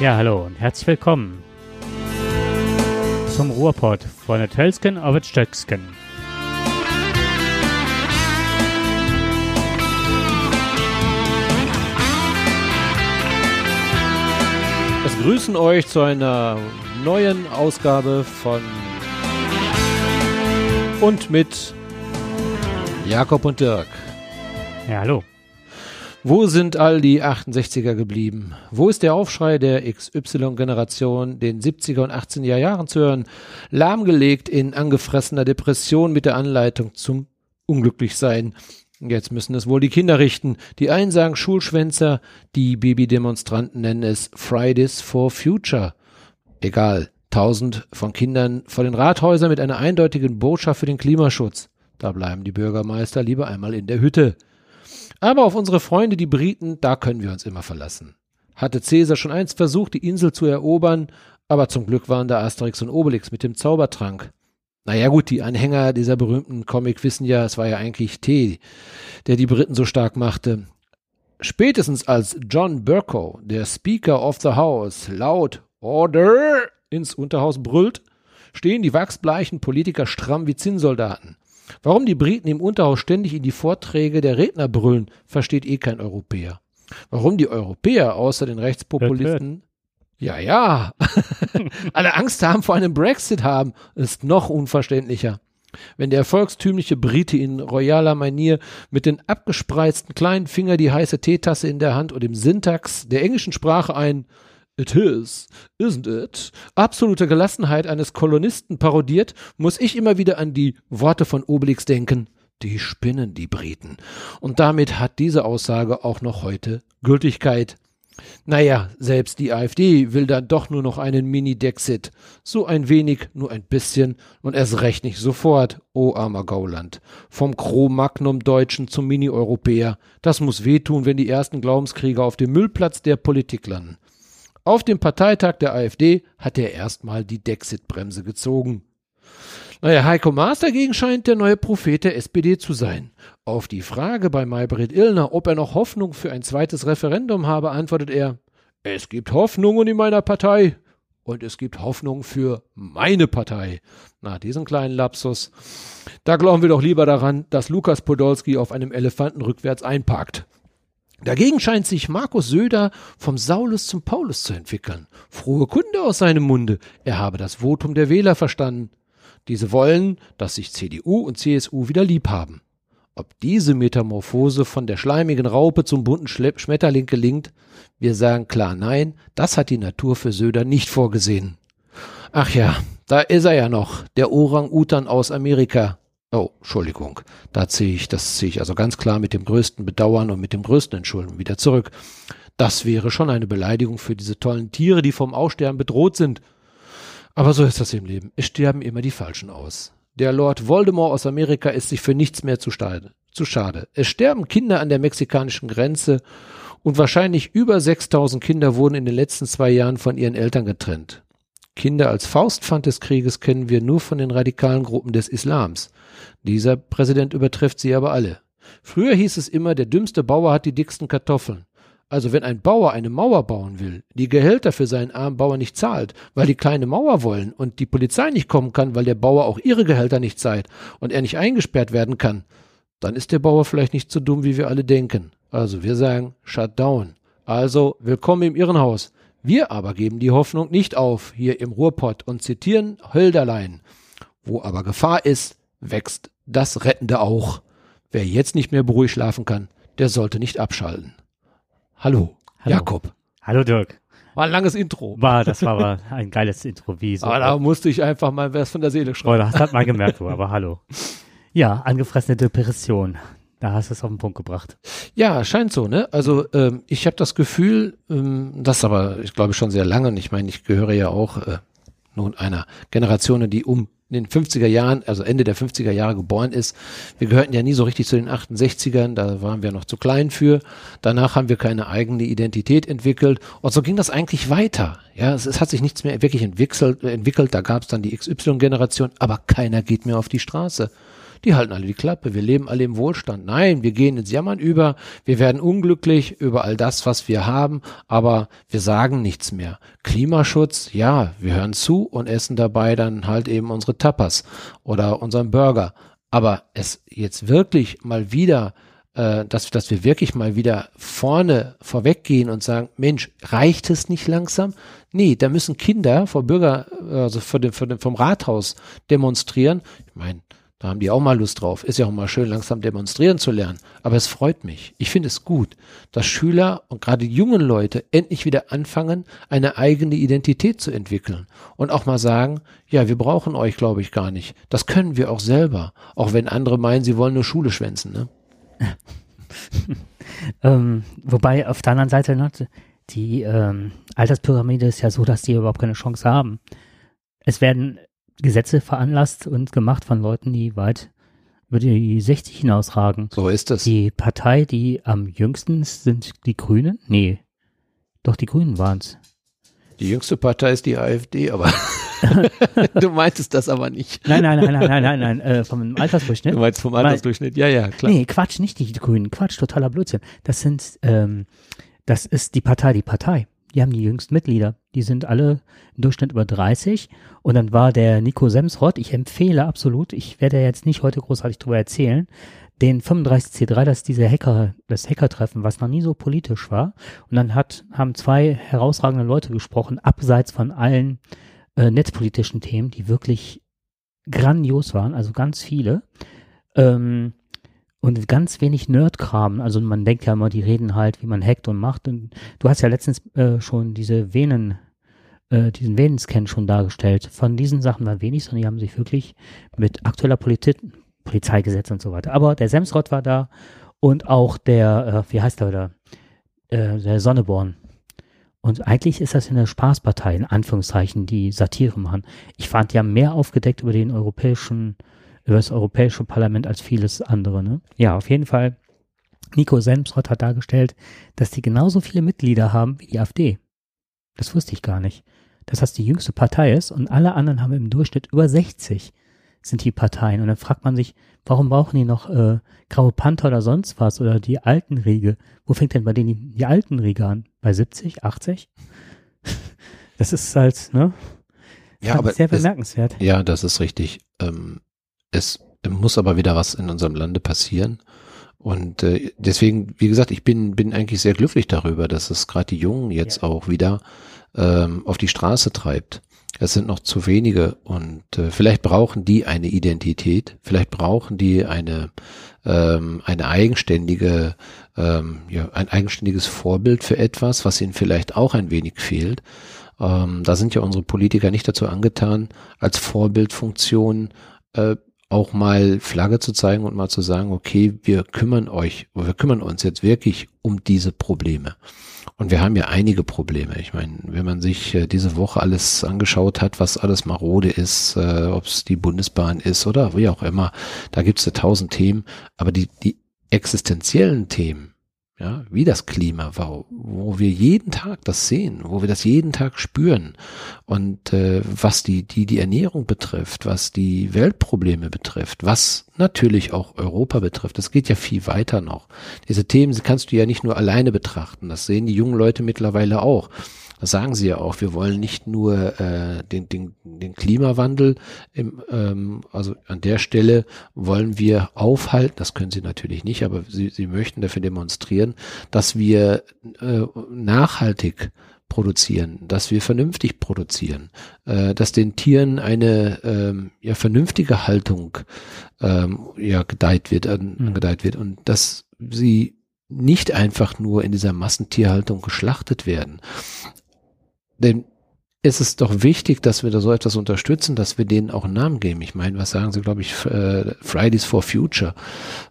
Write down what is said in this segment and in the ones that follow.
Ja, hallo und herzlich willkommen zum Ruhrpott von der Tölsken auf der Stöcksken. Es grüßen euch zu einer neuen Ausgabe von und mit Jakob und Dirk. Ja, hallo. Wo sind all die 68er geblieben? Wo ist der Aufschrei der XY-Generation, den 70er und 80er Jahren zu hören, lahmgelegt in angefressener Depression mit der Anleitung zum Unglücklichsein? Jetzt müssen es wohl die Kinder richten. Die einen sagen Schulschwänzer, die Babydemonstranten nennen es Fridays for Future. Egal, tausend von Kindern vor den Rathäusern mit einer eindeutigen Botschaft für den Klimaschutz. Da bleiben die Bürgermeister lieber einmal in der Hütte. Aber auf unsere Freunde, die Briten, da können wir uns immer verlassen. Hatte Cäsar schon einst versucht, die Insel zu erobern, aber zum Glück waren da Asterix und Obelix mit dem Zaubertrank. Naja gut, die Anhänger dieser berühmten Comic wissen ja, es war ja eigentlich Tee, der die Briten so stark machte. Spätestens als John Burko, der Speaker of the House, laut Order ins Unterhaus brüllt, stehen die wachsbleichen Politiker stramm wie Zinnsoldaten. Warum die Briten im Unterhaus ständig in die Vorträge der Redner brüllen, versteht eh kein Europäer. Warum die Europäer außer den Rechtspopulisten ja, ja, alle Angst haben vor einem Brexit haben, ist noch unverständlicher. Wenn der volkstümliche Brite in royaler Manier mit den abgespreizten kleinen Finger die heiße Teetasse in der Hand und im Syntax der englischen Sprache ein It is, isn't it? Absolute Gelassenheit eines Kolonisten parodiert, muss ich immer wieder an die Worte von Obelix denken. Die spinnen, die Briten. Und damit hat diese Aussage auch noch heute Gültigkeit. Naja, selbst die AfD will dann doch nur noch einen Mini-Dexit. So ein wenig, nur ein bisschen und erst recht nicht sofort, o oh armer Gauland. Vom Cro-Magnum-Deutschen zum Mini-Europäer. Das muss wehtun, wenn die ersten Glaubenskrieger auf dem Müllplatz der Politik landen. Auf dem Parteitag der AfD hat er erstmal die Dexit-Bremse gezogen. Naja, Heiko Maas dagegen scheint der neue Prophet der SPD zu sein. Auf die Frage bei Maybrit Illner, ob er noch Hoffnung für ein zweites Referendum habe, antwortet er, es gibt Hoffnungen in meiner Partei und es gibt Hoffnung für meine Partei. Na, diesen kleinen Lapsus. Da glauben wir doch lieber daran, dass Lukas Podolski auf einem Elefanten rückwärts einparkt. Dagegen scheint sich Markus Söder vom Saulus zum Paulus zu entwickeln. Frohe Kunde aus seinem Munde. Er habe das Votum der Wähler verstanden. Diese wollen, dass sich CDU und CSU wieder lieb haben. Ob diese Metamorphose von der schleimigen Raupe zum bunten Schmetterling gelingt, wir sagen klar nein, das hat die Natur für Söder nicht vorgesehen. Ach ja, da ist er ja noch, der Orang-Utan aus Amerika, Oh, Entschuldigung. Da ziehe ich, das ziehe ich also ganz klar mit dem größten Bedauern und mit dem größten Entschuldigen wieder zurück. Das wäre schon eine Beleidigung für diese tollen Tiere, die vom Aussterben bedroht sind. Aber so ist das im Leben. Es sterben immer die Falschen aus. Der Lord Voldemort aus Amerika ist sich für nichts mehr zu, zu schade. Es sterben Kinder an der mexikanischen Grenze und wahrscheinlich über 6000 Kinder wurden in den letzten zwei Jahren von ihren Eltern getrennt. Kinder als Faustpfand des Krieges kennen wir nur von den radikalen Gruppen des Islams. Dieser Präsident übertrifft sie aber alle. Früher hieß es immer, der dümmste Bauer hat die dicksten Kartoffeln. Also wenn ein Bauer eine Mauer bauen will, die Gehälter für seinen armen Bauer nicht zahlt, weil die kleine Mauer wollen und die Polizei nicht kommen kann, weil der Bauer auch ihre Gehälter nicht zahlt und er nicht eingesperrt werden kann, dann ist der Bauer vielleicht nicht so dumm, wie wir alle denken. Also wir sagen, shut down. Also willkommen im Irrenhaus. Wir aber geben die Hoffnung nicht auf, hier im Ruhrpott und zitieren Hölderlein. Wo aber Gefahr ist, wächst das Rettende auch. Wer jetzt nicht mehr beruhigt schlafen kann, der sollte nicht abschalten. Hallo, Hallo. Jakob. Hallo Dirk. War ein langes Intro. War, das war aber ein geiles Intro, wie so. Aber da musste ich einfach mal was von der Seele schreiben. Oh, das hat man gemerkt, aber hallo. Ja, angefressene Depression. Da hast du es auf den Punkt gebracht. Ja, scheint so, ne? Also ähm, ich habe das Gefühl, ähm, das aber, ich glaube schon sehr lange, und ich meine, ich gehöre ja auch äh, nun einer Generation, die um in den 50er Jahren, also Ende der 50er Jahre geboren ist. Wir gehörten ja nie so richtig zu den 68ern, da waren wir noch zu klein für. Danach haben wir keine eigene Identität entwickelt und so ging das eigentlich weiter. Ja, es, es hat sich nichts mehr wirklich entwickelt, entwickelt. da gab es dann die XY-Generation, aber keiner geht mehr auf die Straße. Die halten alle die Klappe. Wir leben alle im Wohlstand. Nein, wir gehen ins Jammern über. Wir werden unglücklich über all das, was wir haben, aber wir sagen nichts mehr. Klimaschutz, ja, wir hören zu und essen dabei dann halt eben unsere Tapas oder unseren Burger. Aber es jetzt wirklich mal wieder äh, dass, dass wir wirklich mal wieder vorne vorweggehen und sagen, Mensch, reicht es nicht langsam? Nee, da müssen Kinder vor Bürger, also vor dem, vor dem, vom Rathaus demonstrieren. Ich meine, da haben die auch mal Lust drauf. Ist ja auch mal schön, langsam demonstrieren zu lernen. Aber es freut mich. Ich finde es gut, dass Schüler und gerade jungen Leute endlich wieder anfangen, eine eigene Identität zu entwickeln. Und auch mal sagen, ja, wir brauchen euch, glaube ich, gar nicht. Das können wir auch selber. Auch wenn andere meinen, sie wollen nur Schule schwänzen, ne? ähm, wobei auf der anderen Seite, ne, die ähm, Alterspyramide ist ja so, dass die überhaupt keine Chance haben. Es werden Gesetze veranlasst und gemacht von Leuten, die weit über die 60 hinausragen. So ist es. Die Partei, die am jüngsten ist, sind die Grünen? Nee. Doch, die Grünen waren es. Die jüngste Partei ist die AfD, aber du meintest das aber nicht. Nein, nein, nein, nein, nein, nein, nein, äh, vom Altersdurchschnitt. Du meinst vom Altersdurchschnitt, ja, ja, klar. Nee, Quatsch, nicht die Grünen, Quatsch, totaler Blödsinn. Das sind, ähm, das ist die Partei, die Partei. Die haben die jüngsten Mitglieder. Die sind alle im Durchschnitt über 30. Und dann war der Nico Semsrott, ich empfehle absolut, ich werde jetzt nicht heute großartig drüber erzählen, den 35C3, das ist diese Hacker, das Hackertreffen, was noch nie so politisch war. Und dann hat, haben zwei herausragende Leute gesprochen, abseits von allen äh, netzpolitischen Themen, die wirklich grandios waren, also ganz viele. Ähm, und ganz wenig Nerdkram. Also man denkt ja immer, die reden halt, wie man hackt und macht. Und du hast ja letztens äh, schon diese Venen, äh, diesen Venenscan schon dargestellt. Von diesen Sachen war wenig, sondern die haben sich wirklich mit aktueller Politik, Polizeigesetz und so weiter. Aber der Semsrott war da und auch der, äh, wie heißt der da? Äh, der Sonneborn. Und eigentlich ist das eine Spaßpartei, in Anführungszeichen, die Satire machen. Ich fand, die haben mehr aufgedeckt über den europäischen, über das europäische Parlament als vieles andere. Ne? Ja, auf jeden Fall. Nico Semsrott hat dargestellt, dass die genauso viele Mitglieder haben wie die AfD. Das wusste ich gar nicht. Dass das die jüngste Partei ist und alle anderen haben im Durchschnitt über 60 sind die Parteien. Und dann fragt man sich, warum brauchen die noch äh, Graue Panther oder sonst was oder die alten Riege? Wo fängt denn bei denen die, die alten Riege an? Bei 70, 80? das ist halt, ne? Ja, aber sehr bemerkenswert. Es, ja, das ist richtig. Ähm, es muss aber wieder was in unserem Lande passieren. Und äh, deswegen, wie gesagt, ich bin, bin eigentlich sehr glücklich darüber, dass es gerade die Jungen jetzt ja. auch wieder ähm, auf die Straße treibt. Es sind noch zu wenige und äh, vielleicht brauchen die eine Identität, vielleicht brauchen die eine ähm, eine eigenständige ähm, ja, ein eigenständiges Vorbild für etwas, was ihnen vielleicht auch ein wenig fehlt. Ähm, da sind ja unsere Politiker nicht dazu angetan, als Vorbildfunktion äh, auch mal Flagge zu zeigen und mal zu sagen, okay, wir kümmern euch, wir kümmern uns jetzt wirklich um diese Probleme. Und wir haben ja einige Probleme. Ich meine, wenn man sich äh, diese Woche alles angeschaut hat, was alles marode ist, äh, ob es die Bundesbahn ist oder wie auch immer, da gibt es ja tausend Themen. Aber die, die existenziellen Themen, ja, wie das Klima war, wo wir jeden Tag das sehen, wo wir das jeden Tag spüren und äh, was die, die, die Ernährung betrifft, was die Weltprobleme betrifft, was natürlich auch Europa betrifft, das geht ja viel weiter noch. Diese Themen kannst du ja nicht nur alleine betrachten, das sehen die jungen Leute mittlerweile auch. Das sagen sie ja auch. Wir wollen nicht nur äh, den, den, den Klimawandel, im, ähm, also an der Stelle wollen wir aufhalten, das können sie natürlich nicht, aber sie, sie möchten dafür demonstrieren, dass wir äh, nachhaltig produzieren, dass wir vernünftig produzieren, äh, dass den Tieren eine ähm, ja, vernünftige Haltung ähm, ja, gedeiht wird, mhm. gedeiht wird und dass sie nicht einfach nur in dieser Massentierhaltung geschlachtet werden. Denn es ist doch wichtig, dass wir da so etwas unterstützen, dass wir denen auch einen Namen geben. Ich meine, was sagen Sie, glaube ich, äh, Fridays for Future.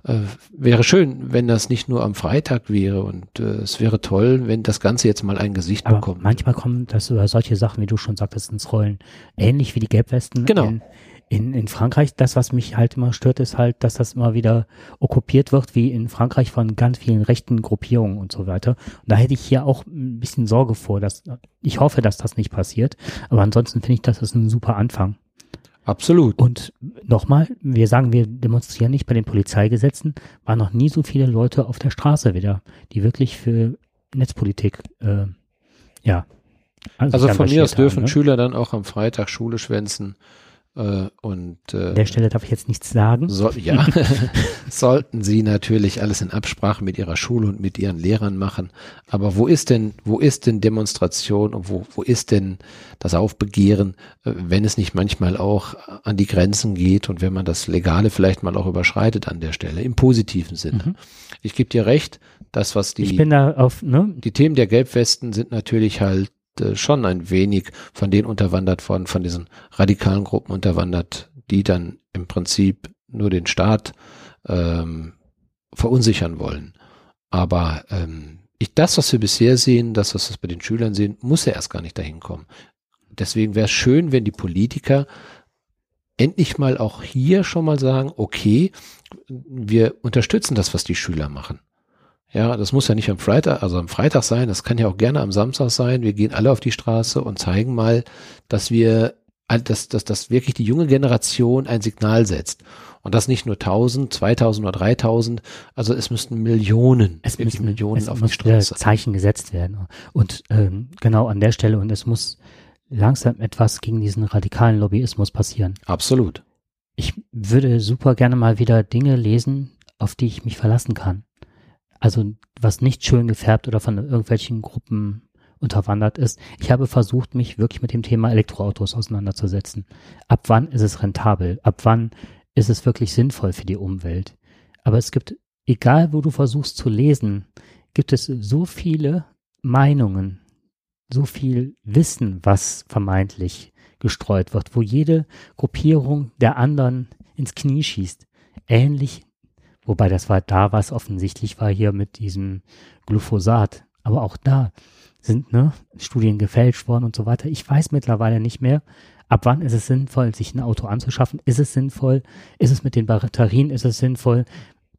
Äh, wäre schön, wenn das nicht nur am Freitag wäre und äh, es wäre toll, wenn das Ganze jetzt mal ein Gesicht Aber bekommt. Manchmal kommen das über solche Sachen, wie du schon sagtest, ins Rollen. Ähnlich wie die Gelbwesten genau. in, in, in Frankreich, das, was mich halt immer stört, ist halt, dass das immer wieder okkupiert wird, wie in Frankreich von ganz vielen rechten Gruppierungen und so weiter. Und da hätte ich hier auch ein bisschen Sorge vor, dass ich hoffe, dass das nicht passiert. Aber ansonsten finde ich, das ist ein super Anfang. Absolut. Und nochmal, wir sagen, wir demonstrieren nicht bei den Polizeigesetzen, waren noch nie so viele Leute auf der Straße wieder, die wirklich für Netzpolitik, äh, ja. Also sich von mir aus dürfen ne? Schüler dann auch am Freitag Schule schwänzen und äh, An der Stelle darf ich jetzt nichts sagen. So, ja, sollten sie natürlich alles in Absprache mit ihrer Schule und mit ihren Lehrern machen. Aber wo ist denn, wo ist denn Demonstration und wo, wo ist denn das Aufbegehren, äh, wenn es nicht manchmal auch an die Grenzen geht und wenn man das Legale vielleicht mal auch überschreitet an der Stelle, im positiven Sinne. Mhm. Ich gebe dir recht, das, was die Ich bin da auf, ne, die Themen der Gelbwesten sind natürlich halt äh, schon ein wenig von denen unterwandert worden, von diesen radikalen Gruppen unterwandert, die dann im Prinzip nur den Staat ähm, verunsichern wollen. Aber ähm, ich, das, was wir bisher sehen, das, was wir bei den Schülern sehen, muss ja erst gar nicht dahin kommen. Deswegen wäre es schön, wenn die Politiker endlich mal auch hier schon mal sagen, okay, wir unterstützen das, was die Schüler machen. Ja, das muss ja nicht am Freitag, also am Freitag sein, das kann ja auch gerne am Samstag sein. Wir gehen alle auf die Straße und zeigen mal, dass wir, dass, dass, dass wirklich die junge Generation ein Signal setzt. Und das nicht nur 1000, 2000 oder 3000, also es müssten Millionen, es müssen Millionen es auf die Straße. Zeichen gesetzt werden. Und ähm, genau an der Stelle, und es muss langsam etwas gegen diesen radikalen Lobbyismus passieren. Absolut. Ich würde super gerne mal wieder Dinge lesen, auf die ich mich verlassen kann. Also was nicht schön gefärbt oder von irgendwelchen Gruppen unterwandert ist. Ich habe versucht, mich wirklich mit dem Thema Elektroautos auseinanderzusetzen. Ab wann ist es rentabel? Ab wann ist es wirklich sinnvoll für die Umwelt? Aber es gibt, egal wo du versuchst zu lesen, gibt es so viele Meinungen, so viel Wissen, was vermeintlich gestreut wird, wo jede Gruppierung der anderen ins Knie schießt. Ähnlich, wobei das war da, was offensichtlich war hier mit diesem Glyphosat. Aber auch da sind ne, Studien gefälscht worden und so weiter. Ich weiß mittlerweile nicht mehr, ab wann ist es sinnvoll, sich ein Auto anzuschaffen. Ist es sinnvoll? Ist es mit den Batterien? Ist es sinnvoll?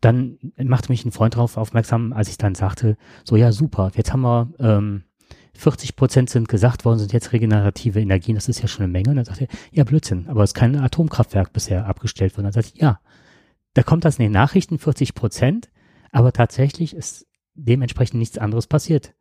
Dann machte mich ein Freund darauf aufmerksam, als ich dann sagte, so ja super, jetzt haben wir ähm, 40 Prozent sind gesagt worden, sind jetzt regenerative Energien, das ist ja schon eine Menge. Und dann sagte er, ja Blödsinn, aber es ist kein Atomkraftwerk bisher abgestellt worden. Dann sagte ich, ja, da kommt das in den Nachrichten 40 Prozent, aber tatsächlich ist dementsprechend nichts anderes passiert.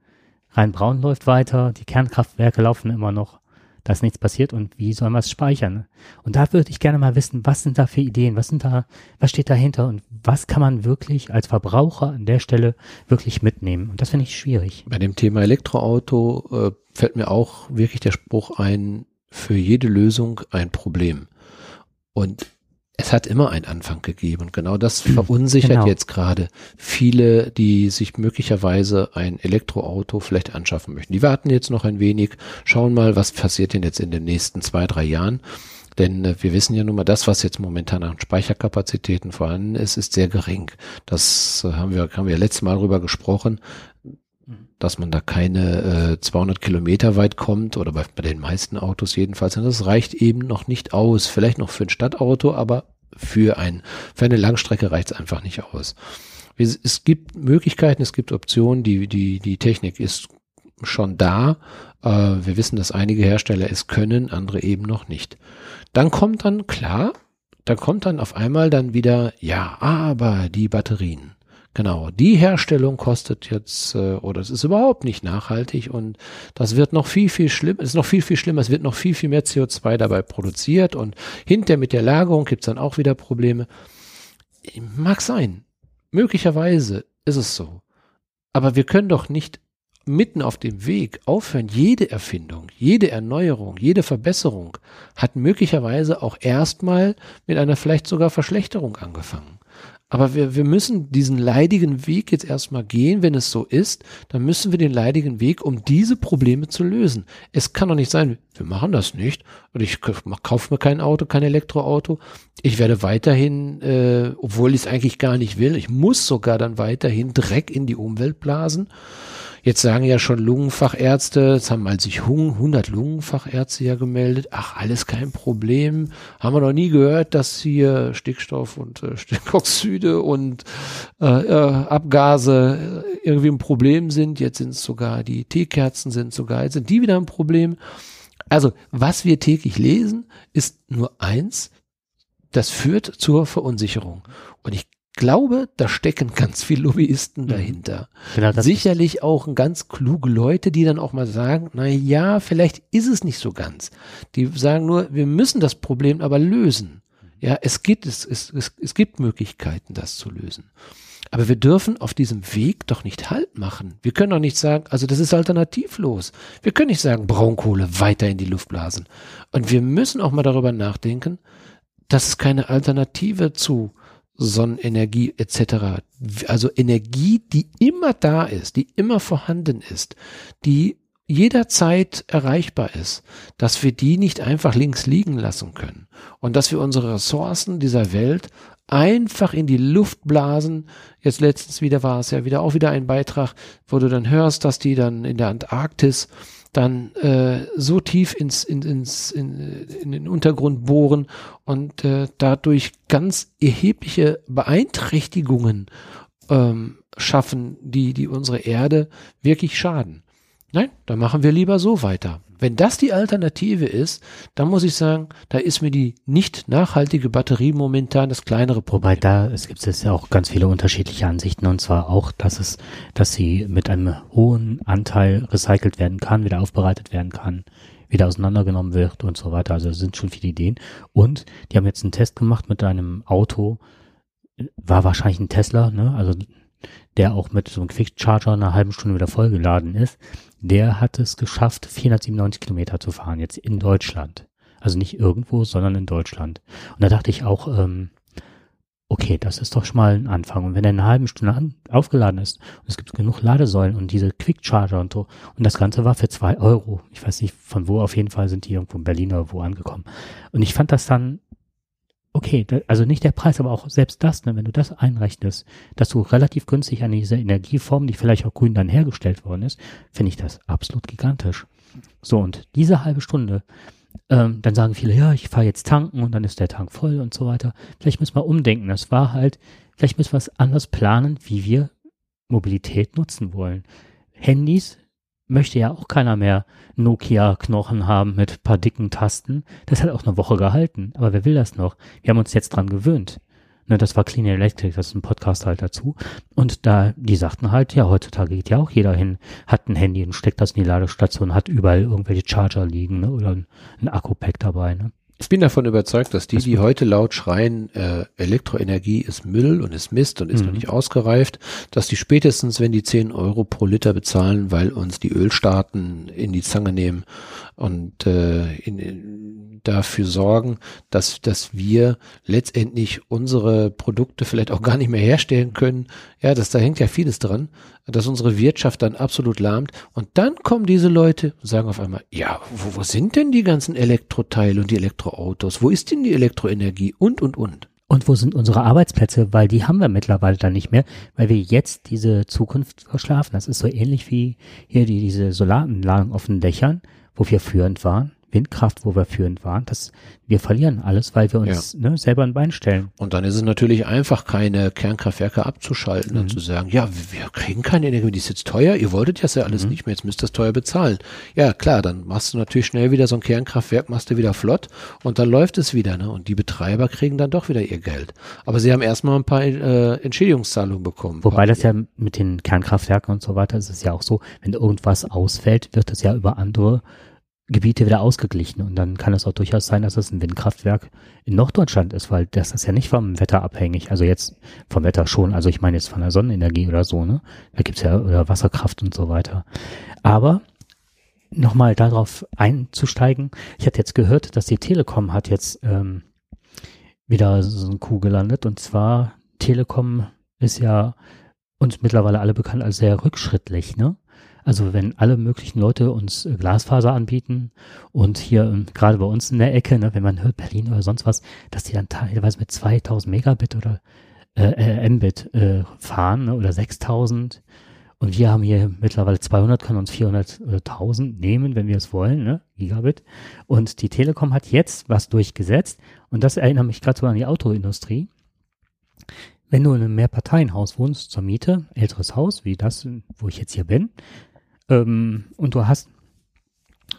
Rhein-Braun läuft weiter, die Kernkraftwerke laufen immer noch, da ist nichts passiert und wie soll man es speichern? Und da würde ich gerne mal wissen, was sind da für Ideen, was sind da, was steht dahinter und was kann man wirklich als Verbraucher an der Stelle wirklich mitnehmen? Und das finde ich schwierig. Bei dem Thema Elektroauto äh, fällt mir auch wirklich der Spruch ein, für jede Lösung ein Problem. Und es hat immer einen Anfang gegeben und genau das verunsichert Genau. jetzt gerade viele, die sich möglicherweise ein Elektroauto vielleicht anschaffen möchten. Die warten jetzt noch ein wenig, schauen mal, was passiert denn jetzt in den nächsten zwei, drei Jahren. Denn äh, wir wissen ja nun mal, das, was jetzt momentan an Speicherkapazitäten vorhanden ist, ist sehr gering. Das äh, haben wir, haben wir letztes Mal drüber gesprochen, dass man da keine äh, 200 Kilometer weit kommt oder bei, bei den meisten Autos jedenfalls. Und das reicht eben noch nicht aus. Vielleicht noch für ein Stadtauto, aber für ein für eine Langstrecke reicht es einfach nicht aus. Es, es gibt Möglichkeiten, es gibt Optionen. Die die die Technik ist schon da. Äh, wir wissen, dass einige Hersteller es können, andere eben noch nicht. Dann kommt dann klar, da kommt dann auf einmal dann wieder ja, aber die Batterien. Genau, die Herstellung kostet jetzt, äh, oder es ist überhaupt nicht nachhaltig und das wird noch viel, viel schlimmer, es ist noch viel, viel schlimmer, es wird noch viel, viel mehr CO2 dabei produziert und hinter mit der Lagerung gibt's dann auch wieder Probleme. Mag sein, möglicherweise ist es so, aber wir können doch nicht mitten auf dem Weg aufhören. Jede Erfindung, jede Erneuerung, jede Verbesserung hat möglicherweise auch erstmal mit einer vielleicht sogar Verschlechterung angefangen. Aber wir, wir müssen diesen leidigen Weg jetzt erstmal gehen. Wenn es so ist, dann müssen wir den leidigen Weg, um diese Probleme zu lösen. Es kann doch nicht sein, wir machen das nicht. Und ich kaufe mir kein Auto, kein Elektroauto. Ich werde weiterhin, äh, obwohl ich es eigentlich gar nicht will, ich muss sogar dann weiterhin Dreck in die Umwelt blasen. Jetzt sagen ja schon Lungenfachärzte, es haben mal sich 100 Lungenfachärzte ja gemeldet. Ach, alles kein Problem. Haben wir noch nie gehört, dass hier Stickstoff und äh, Stickoxide und äh, äh, Abgase äh, irgendwie ein Problem sind. Jetzt sind es sogar die Teekerzen sind sogar, jetzt sind die wieder ein Problem. Also, was wir täglich lesen, ist nur eins, das führt zur Verunsicherung. Und ich glaube, da stecken ganz viele Lobbyisten mhm. dahinter. Genau, Sicherlich auch ganz kluge Leute, die dann auch mal sagen, na ja, vielleicht ist es nicht so ganz. Die sagen nur, wir müssen das Problem aber lösen. Ja, es gibt, es, es, es, es gibt Möglichkeiten, das zu lösen. Aber wir dürfen auf diesem Weg doch nicht Halt machen. Wir können doch nicht sagen, also das ist alternativlos. Wir können nicht sagen, Braunkohle weiter in die Luft blasen. Und wir müssen auch mal darüber nachdenken, dass es keine Alternative zu Sonnenenergie etc. Also Energie, die immer da ist, die immer vorhanden ist, die jederzeit erreichbar ist, dass wir die nicht einfach links liegen lassen können und dass wir unsere Ressourcen dieser Welt einfach in die Luft blasen. Jetzt letztens wieder war es ja wieder auch wieder ein Beitrag, wo du dann hörst, dass die dann in der Antarktis dann äh, so tief ins, in, ins in, in den Untergrund bohren und äh, dadurch ganz erhebliche Beeinträchtigungen ähm, schaffen, die die unsere Erde wirklich schaden. Nein, da machen wir lieber so weiter. Wenn das die Alternative ist, dann muss ich sagen, da ist mir die nicht nachhaltige Batterie momentan das kleinere Problem. Wobei da, es gibt es ja auch ganz viele unterschiedliche Ansichten und zwar auch, dass es, dass sie mit einem hohen Anteil recycelt werden kann, wieder aufbereitet werden kann, wieder auseinandergenommen wird und so weiter. Also es sind schon viele Ideen. Und die haben jetzt einen Test gemacht mit einem Auto, war wahrscheinlich ein Tesla, ne? Also der auch mit so einem Quick Charger einer halben Stunde wieder vollgeladen ist der hat es geschafft, 497 Kilometer zu fahren, jetzt in Deutschland. Also nicht irgendwo, sondern in Deutschland. Und da dachte ich auch, ähm, okay, das ist doch schon mal ein Anfang. Und wenn er eine halbe Stunde an, aufgeladen ist und es gibt genug Ladesäulen und diese Quick Charger und so, und das Ganze war für zwei Euro. Ich weiß nicht von wo, auf jeden Fall sind die irgendwo in Berlin oder wo angekommen. Und ich fand das dann okay, da, also nicht der Preis, aber auch selbst das, ne, wenn du das einrechnest, dass du relativ günstig an dieser Energieform, die vielleicht auch grün dann hergestellt worden ist, finde ich das absolut gigantisch. So, und diese halbe Stunde, ähm, dann sagen viele, ja, ich fahre jetzt tanken und dann ist der Tank voll und so weiter. Vielleicht müssen wir umdenken. Das war halt, vielleicht müssen wir es anders planen, wie wir Mobilität nutzen wollen. Handys möchte ja auch keiner mehr Nokia-Knochen haben mit paar dicken Tasten. Das hat auch eine Woche gehalten. Aber wer will das noch? Wir haben uns jetzt dran gewöhnt. Ne, das war Clean Electric, das ist ein Podcast halt dazu. Und da, die sagten halt, ja, heutzutage geht ja auch jeder hin, hat ein Handy und steckt das in die Ladestation, hat überall irgendwelche Charger liegen, ne, oder ein, ein Akku-Pack dabei, ne. Ich bin davon überzeugt, dass die, die heute laut schreien, äh, Elektroenergie ist Müll und ist Mist und ist mhm. noch nicht ausgereift, dass die spätestens, wenn die 10 Euro pro Liter bezahlen, weil uns die Ölstaaten in die Zange nehmen und äh, in, in, dafür sorgen, dass, dass wir letztendlich unsere Produkte vielleicht auch gar nicht mehr herstellen können. Ja, das, da hängt ja vieles dran dass unsere Wirtschaft dann absolut lahmt. Und dann kommen diese Leute und sagen auf einmal, ja, wo, wo sind denn die ganzen Elektroteile und die Elektroautos? Wo ist denn die Elektroenergie? Und, und, und. Und wo sind unsere Arbeitsplätze? Weil die haben wir mittlerweile dann nicht mehr, weil wir jetzt diese Zukunft verschlafen. Das ist so ähnlich wie hier die, diese Solaranlagen auf den Dächern, wo wir führend waren. Windkraft, wo wir führend waren, das, wir verlieren alles, weil wir uns ja. ne, selber ein Bein stellen. Und dann ist es natürlich einfach, keine Kernkraftwerke abzuschalten mhm. und zu sagen, ja, wir kriegen keine Energie, die ist jetzt teuer, ihr wolltet das ja alles mhm. nicht mehr, jetzt müsst ihr das teuer bezahlen. Ja, klar, dann machst du natürlich schnell wieder so ein Kernkraftwerk, machst du wieder flott und dann läuft es wieder, ne? Und die Betreiber kriegen dann doch wieder ihr Geld. Aber sie haben erstmal ein paar äh, Entschädigungszahlungen bekommen. Wobei das ja mit den Kernkraftwerken und so weiter ist es ja auch so, wenn irgendwas ausfällt, wird das ja über andere Gebiete wieder ausgeglichen. Und dann kann es auch durchaus sein, dass es ein Windkraftwerk in Norddeutschland ist, weil das ist ja nicht vom Wetter abhängig. Also jetzt vom Wetter schon, also ich meine jetzt von der Sonnenenergie oder so, ne? Da gibt's ja oder Wasserkraft und so weiter. Aber nochmal darauf einzusteigen, ich hatte jetzt gehört, dass die Telekom hat jetzt ähm, wieder so ein Kuh gelandet. Und zwar Telekom ist ja uns mittlerweile alle bekannt als sehr rückschrittlich, ne? Also wenn alle möglichen Leute uns äh, Glasfaser anbieten und hier ähm, gerade bei uns in der Ecke, ne, wenn man hört Berlin oder sonst was, dass die dann teilweise mit 2000 Megabit oder äh, äh, Mbit äh, fahren ne, oder 6000 und wir haben hier mittlerweile 200, können uns 400.000 nehmen, wenn wir es wollen, ne? Gigabit. Und die Telekom hat jetzt was durchgesetzt und das erinnert mich gerade so an die Autoindustrie. Wenn du in einem Mehrparteienhaus wohnst zur Miete, älteres Haus, wie das, wo ich jetzt hier bin, ähm, und du hast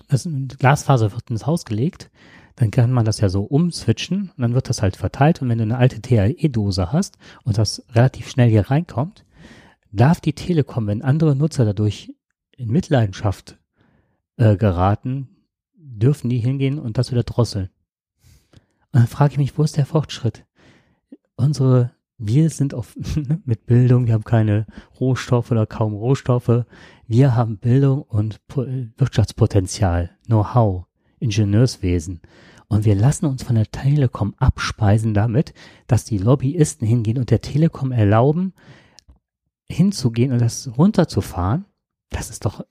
das Glasfaser wird ins Haus gelegt, dann kann man das ja so umswitchen und dann wird das halt verteilt und wenn du eine alte TAE-Dose hast und das relativ schnell hier reinkommt, darf die Telekom, wenn andere Nutzer dadurch in Mitleidenschaft äh, geraten, dürfen die hingehen und das wieder drosseln. Und dann frage ich mich, wo ist der Fortschritt? Unsere, wir sind auf, mit Bildung, wir haben keine Rohstoffe oder kaum Rohstoffe. Wir haben Bildung und Wirtschaftspotenzial, Know-how, Ingenieurswesen. Und wir lassen uns von der Telekom abspeisen damit, dass die Lobbyisten hingehen und der Telekom erlauben, hinzugehen und das runterzufahren. Das ist doch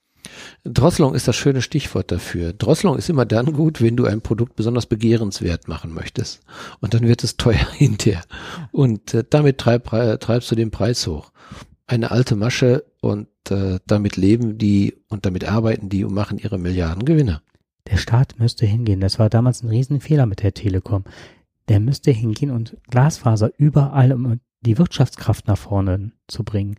Drosselung ist das schöne Stichwort dafür. Drosselung ist immer dann gut, wenn du ein Produkt besonders begehrenswert machen möchtest. Und dann wird es teuer hinterher. Und äh, damit treib, treibst du den Preis hoch. Eine alte Masche und äh, damit leben die und damit arbeiten die und machen ihre Milliarden Gewinne. Der Staat müsste hingehen. Das war damals ein Riesenfehler mit der Telekom. Der müsste hingehen und Glasfaser überall, um die Wirtschaftskraft nach vorne zu bringen.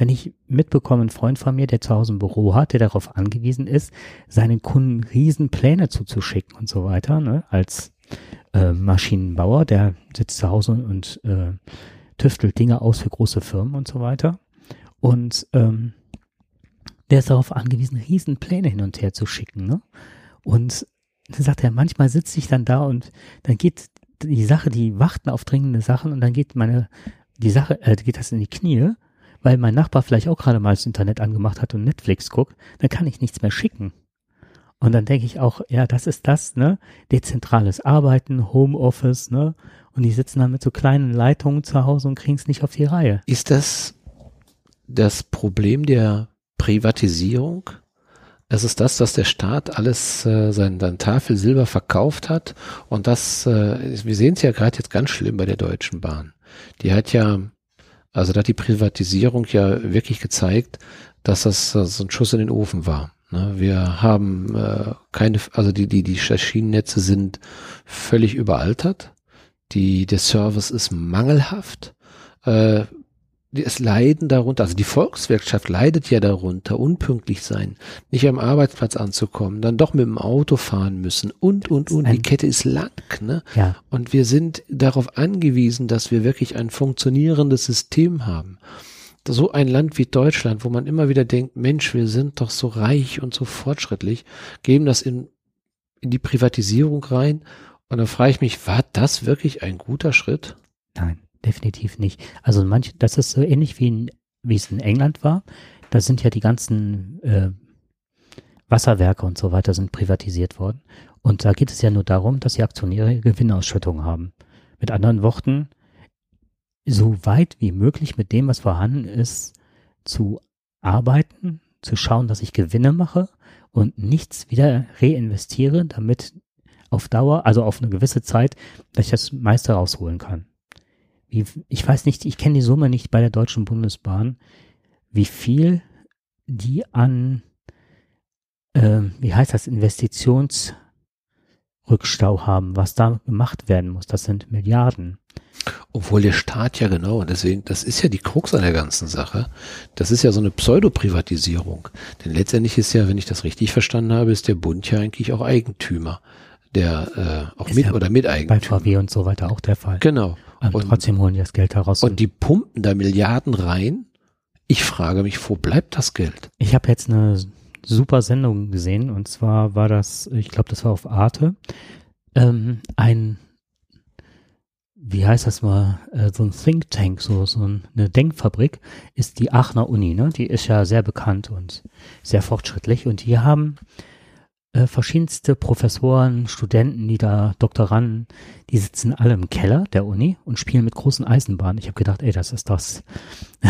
Wenn ich mitbekomme, ein Freund von mir, der zu Hause ein Büro hat, der darauf angewiesen ist, seinen Kunden Riesenpläne zuzuschicken und so weiter, ne, als äh, Maschinenbauer, der sitzt zu Hause und äh, tüftelt Dinge aus für große Firmen und so weiter. Und ähm, der ist darauf angewiesen, Riesenpläne hin und her zu schicken. Ne? Und dann sagt er, manchmal sitze ich dann da und dann geht die Sache, die warten auf dringende Sachen und dann geht meine, die Sache, äh, geht das in die Knie, weil mein Nachbar vielleicht auch gerade mal das Internet angemacht hat und Netflix guckt, dann kann ich nichts mehr schicken. Und dann denke ich auch, ja, das ist das, ne? Dezentrales Arbeiten, Homeoffice, ne? Und die sitzen dann mit so kleinen Leitungen zu Hause und kriegen es nicht auf die Reihe. Ist das das Problem der Privatisierung? Es ist das, dass der Staat alles äh, sein, sein Tafel Silber verkauft hat und das, äh, wir sehen es ja gerade jetzt ganz schlimm bei der Deutschen Bahn. Die hat ja, also da hat die Privatisierung ja wirklich gezeigt, dass das so ein Schuss in den Ofen war. Ne? Wir haben äh, keine, also die die die Schienennetze sind völlig überaltert. Die der Service ist mangelhaft. Äh, es leiden darunter, also die Volkswirtschaft leidet ja darunter, unpünktlich sein, nicht am Arbeitsplatz anzukommen, dann doch mit dem Auto fahren müssen und, und, und. Die Kette ist lang, ne? Ja. Und wir sind darauf angewiesen, dass wir wirklich ein funktionierendes System haben. So ein Land wie Deutschland, wo man immer wieder denkt, Mensch, wir sind doch so reich und so fortschrittlich, geben das in, in die Privatisierung rein. Und dann frage ich mich, war das wirklich ein guter Schritt? Nein definitiv nicht. Also manche, das ist so ähnlich wie, in, wie es in England war. Da sind ja die ganzen äh, Wasserwerke und so weiter sind privatisiert worden. Und da geht es ja nur darum, dass die Aktionäre Gewinnausschüttung haben. Mit anderen Worten, so weit wie möglich mit dem, was vorhanden ist, zu arbeiten, zu schauen, dass ich Gewinne mache und nichts wieder reinvestiere, damit auf Dauer, also auf eine gewisse Zeit, dass ich das meiste rausholen kann wie, ich weiß nicht, ich kenne die Summe nicht bei der Deutschen Bundesbahn, wie viel die an, äh, wie heißt das, Investitionsrückstau haben, was da gemacht werden muss. Das sind Milliarden. Obwohl der Staat ja genau, deswegen, das ist ja die Krux an der ganzen Sache. Das ist ja so eine Pseudoprivatisierung. Denn letztendlich ist ja, wenn ich das richtig verstanden habe, ist der Bund ja eigentlich auch Eigentümer. Der äh, auch ist mit ja oder Miteigentümer. Bei VW und so weiter auch der Fall. Genau. Aber und, trotzdem holen die das Geld heraus. Und die pumpen da Milliarden rein. Ich frage mich, wo bleibt das Geld? Ich habe jetzt eine super Sendung gesehen und zwar war das, ich glaube, das war auf Arte, ähm, ein, wie heißt das mal, äh, so ein Think Tank, so, so eine Denkfabrik ist die Aachener Uni, ne? Die ist ja sehr bekannt und sehr fortschrittlich und die haben äh, verschiedenste Professoren, Studenten, die da Doktoranden, die sitzen alle im Keller der Uni und spielen mit großen Eisenbahnen. Ich habe gedacht, ey, das ist das,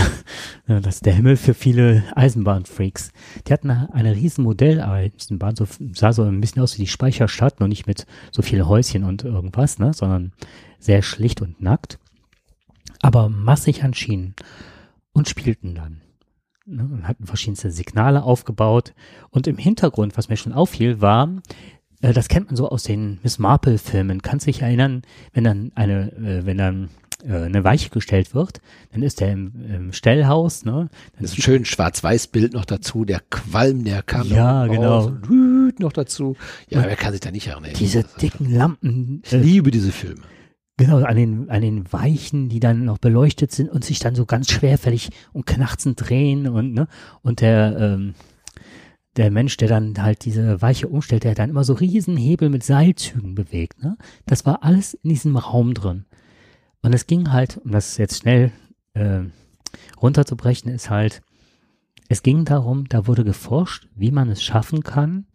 das ist der Himmel für viele Eisenbahnfreaks. Die hatten eine, eine riesen Modelleisenbahn, so, sah so ein bisschen aus wie die Speicherstadt, nur nicht mit so vielen Häuschen und irgendwas, ne, sondern sehr schlicht und nackt, aber massig an Schienen und spielten dann ne, hatten verschiedenste Signale aufgebaut. Und im Hintergrund, was mir schon auffiel, war, äh, das kennt man so aus den Miss Marple-Filmen. Kannst dich erinnern, wenn dann eine, äh, wenn dann äh, eine Weiche gestellt wird, dann ist der im, im Stellhaus, ne? Dann das ist ein schön Schwarz-Weiß-Bild noch dazu, der Qualm, der kam. Ja, genau. Tüten noch dazu. Ja, wer kann sich da nicht erinnern? Diese dicken Lampen. Ich liebe diese Filme. Genau, an den, an den Weichen, die dann noch beleuchtet sind und sich dann so ganz schwerfällig und knarzend drehen und, ne, und der, ähm, der Mensch, der dann halt diese Weiche umstellt, der dann immer so riesen Hebel mit Seilzügen bewegt, ne? Das war alles in diesem Raum drin. Und es ging halt, um das jetzt schnell äh, runterzubrechen, ist halt, es ging darum, da wurde geforscht, wie man es schaffen kann,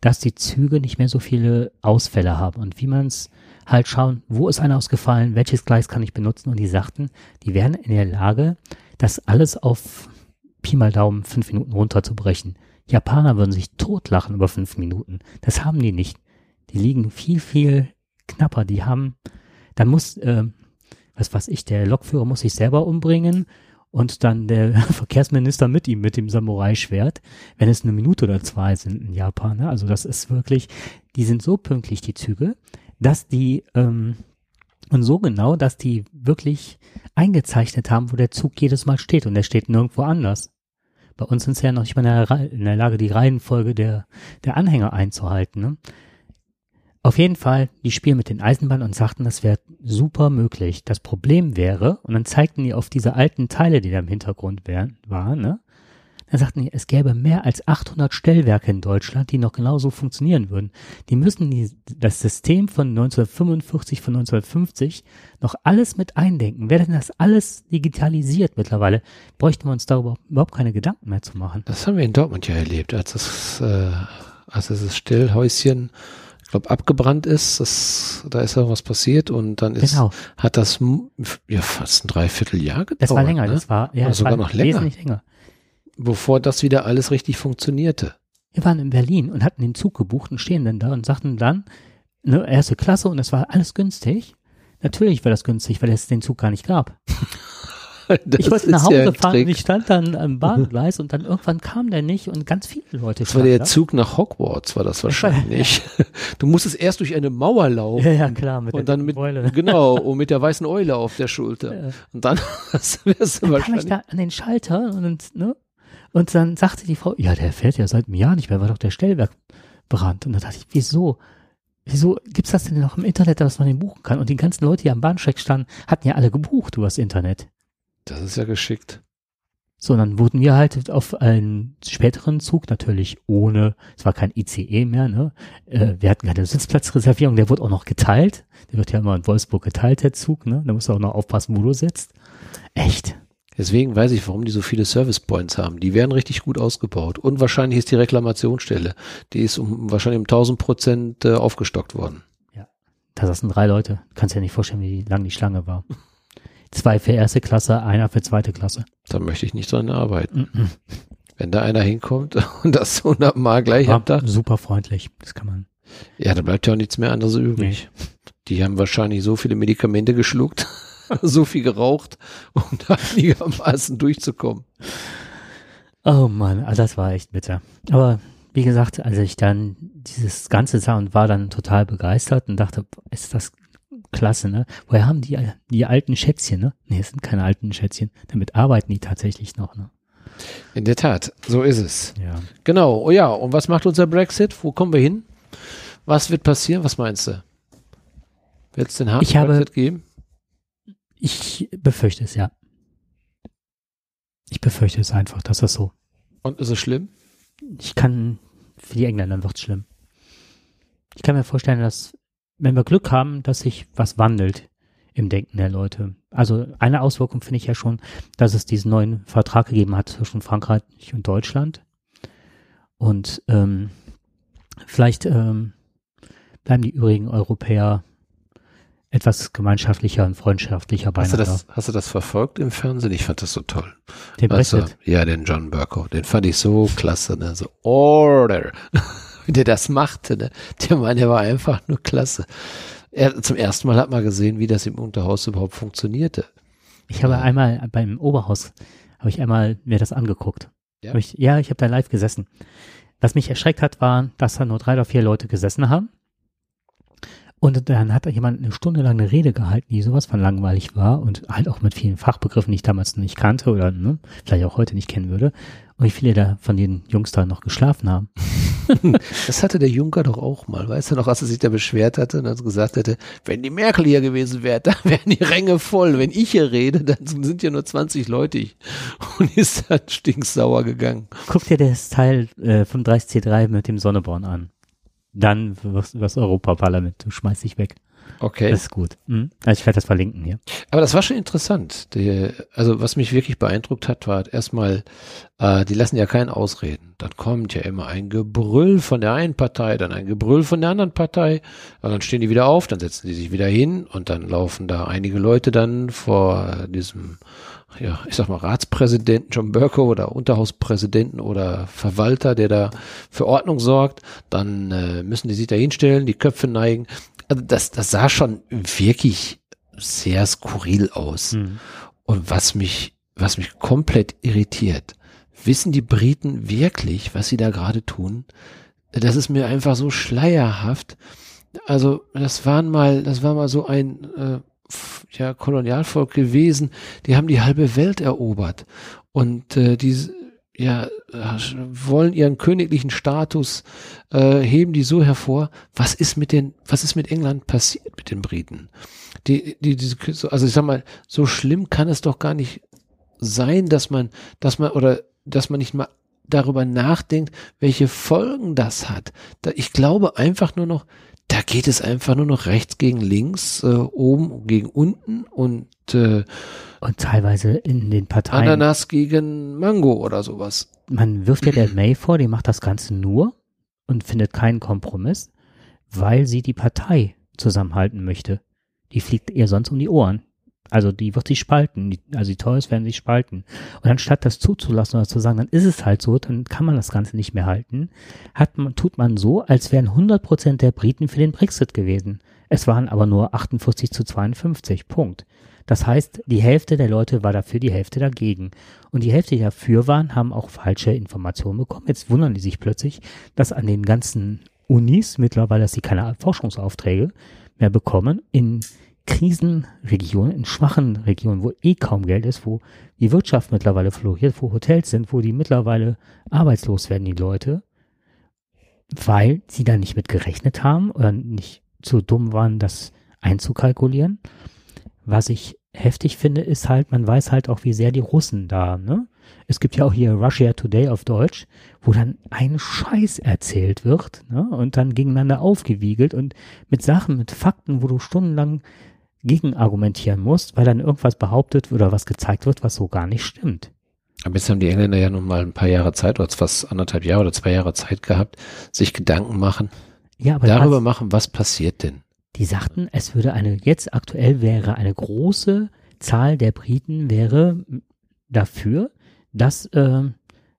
dass die Züge nicht mehr so viele Ausfälle haben und wie man es halt schauen, wo ist einer ausgefallen, welches Gleis kann ich benutzen und die sagten, die wären in der Lage, das alles auf Pi mal Daumen fünf Minuten runterzubrechen. Japaner würden sich totlachen über fünf Minuten. Das haben die nicht. Die liegen viel, viel knapper. Die haben, dann muss, äh, was weiß ich, der Lokführer muss sich selber umbringen und dann der Verkehrsminister mit ihm mit dem Samurai-Schwert, wenn es eine Minute oder zwei sind in Japan. Ne? Also das ist wirklich, die sind so pünktlich, die Züge, dass die, ähm, und so genau, dass die wirklich eingezeichnet haben, wo der Zug jedes Mal steht und der steht nirgendwo anders. Bei uns sind sie ja noch nicht mal in der, Lage, die Reihenfolge der, der Anhänger einzuhalten. Ne? Auf jeden Fall, die spielen mit den Eisenbahnen und sagten, das wäre super möglich. Das Problem wäre, und dann zeigten die auf diese alten Teile, die da im Hintergrund wären, waren, ne? Dann sagten die, es gäbe mehr als 800 Stellwerke in Deutschland, die noch genauso funktionieren würden. Die müssen die, das System von 1945, von 1950 noch alles mit eindenken. Wäre denn das alles digitalisiert mittlerweile, bräuchten wir uns darüber überhaupt keine Gedanken mehr zu machen. Das haben wir in Dortmund ja erlebt, als das, äh, als das Stellhäuschen ich glaube, abgebrannt ist, das, da ist ja was passiert und dann ist, Genau. hat das ja fast ein Dreivierteljahr gedauert. Das war länger, ne? das war, ja, sogar war noch länger. wesentlich länger. Bevor das wieder alles richtig funktionierte. Wir waren in Berlin und hatten den Zug gebucht und stehen dann da und sagten dann, ne, erste Klasse und es war alles günstig. Natürlich war das günstig, weil es den Zug gar nicht gab. Das ich wollte nach Hause ja fahren und ich stand dann am Bahngleis und dann irgendwann kam der nicht und ganz viele Leute Das war der standen Zug nach Hogwarts, war das wahrscheinlich. Du musstest erst durch eine Mauer da. laufen. Ja, ja, klar, mit Und der dann mit, Beule. genau, und mit der weißen Eule auf der Schulter. Ja. Und dann du wärst du Dann kam ich wahrscheinlich. da an den Schalter und, ne, und dann sagte die Frau, ja, der fährt ja seit einem Jahr nicht mehr, war doch der Stellwerkbrand. Und da dachte ich, wieso? Wieso gibt's das denn noch im Internet, dass man den buchen kann? Und die ganzen Leute, die am Bahnsteig standen, hatten ja alle gebucht übers Internet. Das ist ja geschickt. So, dann wurden wir halt auf einen späteren Zug natürlich ohne, es war kein ICE mehr, ne? Äh, wir hatten keine Sitzplatzreservierung, der wurde auch noch geteilt. Der wird ja immer in Wolfsburg geteilt, der Zug, ne? Da musst du auch noch aufpassen, wo du sitzt. Echt. Deswegen weiß ich, warum die so viele Service Points haben. Die werden richtig gut ausgebaut. Und wahrscheinlich ist die Reklamationsstelle, die ist um, wahrscheinlich um 1000 Prozent äh, aufgestockt worden. Da saßen drei Leute. Kannst dir nicht vorstellen, wie lang die Schlange war. Zwei für erste Klasse, einer für zweite Klasse. Da möchte ich nicht dran arbeiten. Mhm. Wenn da einer hinkommt und das 100 Mal gleich am Tag, super freundlich. Das kann man. ja, da bleibt ja auch nichts mehr anderes übrig. Die haben wahrscheinlich so viele Medikamente geschluckt, so viel geraucht, um da einigermaßen durchzukommen. Oh Mann, ah, das war echt bitter. Aber wie gesagt, als ich dann dieses Ganze sah und war dann total begeistert und dachte, ist das klasse, ne? Woher haben die die alten Schätzchen, ne? Nee, es sind keine alten Schätzchen. Damit arbeiten die tatsächlich noch, ne? In der Tat, so ist es. Ja. Genau, oh ja, und was macht unser Brexit? Wo kommen wir hin? Was wird passieren? Was meinst du? Wird es den harten Ich habe- Brexit geben? Ich befürchte es, ja. Ich befürchte es einfach, dass das so. Und ist es schlimm? Ich kann, für die Engländer wird es schlimm. Ich kann mir vorstellen, dass, wenn wir Glück haben, dass sich was wandelt im Denken der Leute. Also eine Auswirkung finde ich ja schon, dass es diesen neuen Vertrag gegeben hat zwischen Frankreich und Deutschland. Und ähm, vielleicht ähm, bleiben die übrigen Europäer etwas gemeinschaftlicher und freundschaftlicher Hast du, beieinander. das, hast du das verfolgt im Fernsehen? Ich fand das so toll. Den Also, ja, den John Burko, den fand ich so klasse, ne? So Order. Wie der das machte, ne? Der Mann, der war einfach nur klasse. Er, zum ersten Mal hat man gesehen, wie das im Unterhaus überhaupt funktionierte. Ich habe einmal beim Oberhaus, habe ich einmal mir das angeguckt. Ja? Hab Ich, ja, ich habe da live gesessen. Was mich erschreckt hat, war, dass da nur drei oder vier Leute gesessen haben. Und dann hat da jemand eine Stunde lang eine Rede gehalten, die sowas von langweilig war und halt auch mit vielen Fachbegriffen, die ich damals nicht kannte oder ne, vielleicht auch heute nicht kennen würde. Und wie viele da von den Jungs da noch geschlafen haben. Das hatte der Juncker doch auch mal, weißt du noch, als er sich da beschwert hatte und dann gesagt hätte, wenn die Merkel hier gewesen wäre, dann wären die Ränge voll. Wenn ich hier rede, dann sind ja nur 20 Leute. Und ist dann stinksauer gegangen. Guck dir das Teil äh, vom 30C3 mit dem Sonneborn an. Dann was, was Europaparlament, du schmeißt dich weg. Okay. Das ist gut. Mhm. Also ich werde das verlinken hier. Aber das war schon interessant. Die, also was mich wirklich beeindruckt hat, war erstmal, äh, die lassen ja keinen ausreden. Dann kommt ja immer ein Gebrüll von der einen Partei, dann ein Gebrüll von der anderen Partei. Und dann stehen die wieder auf, dann setzen die sich wieder hin und dann laufen da einige Leute dann vor diesem, ja, ich sag mal, Ratspräsidenten John Burko oder Unterhauspräsidenten oder Verwalter, der da für Ordnung sorgt. Dann äh, müssen die sich da hinstellen, die Köpfe neigen also das, das sah schon wirklich sehr skurril aus. Mhm. Und was mich, was mich komplett irritiert, wissen die Briten wirklich, was sie da gerade tun? Das ist mir einfach so schleierhaft. Also, das waren mal, das war mal so ein, äh, ja, Kolonialvolk gewesen, die haben die halbe Welt erobert. Und äh, die, ja, wollen ihren königlichen Status, äh, heben die so hervor. Was ist mit den, was ist mit England passiert mit den Briten? Die, die, diese, also ich sag mal, so schlimm kann es doch gar nicht sein, dass man, dass man, oder dass man nicht mal darüber nachdenkt, welche Folgen das hat. Ich glaube einfach nur noch, da geht es einfach nur noch rechts gegen links, äh, oben gegen unten und äh, und teilweise in den Parteien. Ananas gegen Mango oder sowas. Man wirft ja der May vor, die macht das Ganze nur und findet keinen Kompromiss, weil sie die Partei zusammenhalten möchte. Die fliegt ihr sonst um die Ohren. Also die wird sich spalten. Also die Tories werden sich spalten. Und anstatt das zuzulassen oder zu sagen, dann ist es halt so, dann kann man das Ganze nicht mehr halten, hat man, tut man so, als wären 100 Prozent der Briten für den Brexit gewesen. Es waren aber nur 48 zu 52. Punkt. Das heißt, die Hälfte der Leute war dafür, die Hälfte dagegen. Und die Hälfte, die dafür waren, haben auch falsche Informationen bekommen. Jetzt wundern die sich plötzlich, dass an den ganzen Unis mittlerweile, dass sie keine Forschungsaufträge mehr bekommen, in Krisenregionen, in schwachen Regionen, wo eh kaum Geld ist, wo die Wirtschaft mittlerweile floriert, wo Hotels sind, wo die mittlerweile arbeitslos werden, die Leute, weil sie da nicht mit gerechnet haben oder nicht zu dumm waren, das einzukalkulieren. Was ich heftig finde, ist halt, man weiß halt auch, wie sehr die Russen da, ne? Es gibt ja auch hier Russia Today auf Deutsch, wo dann ein Scheiß erzählt wird, ne? Und dann gegeneinander aufgewiegelt und mit Sachen, mit Fakten, wo du stundenlang gegen argumentieren musst, weil dann irgendwas behauptet oder was gezeigt wird, was so gar nicht stimmt. Aber jetzt haben die Engländer ja nun mal ein paar Jahre Zeit, oder fast anderthalb Jahre oder zwei Jahre Zeit gehabt, sich Gedanken machen, ja, aber darüber machen, was passiert denn? Die sagten, es würde eine, jetzt aktuell wäre eine große Zahl der Briten wäre dafür, dass, äh,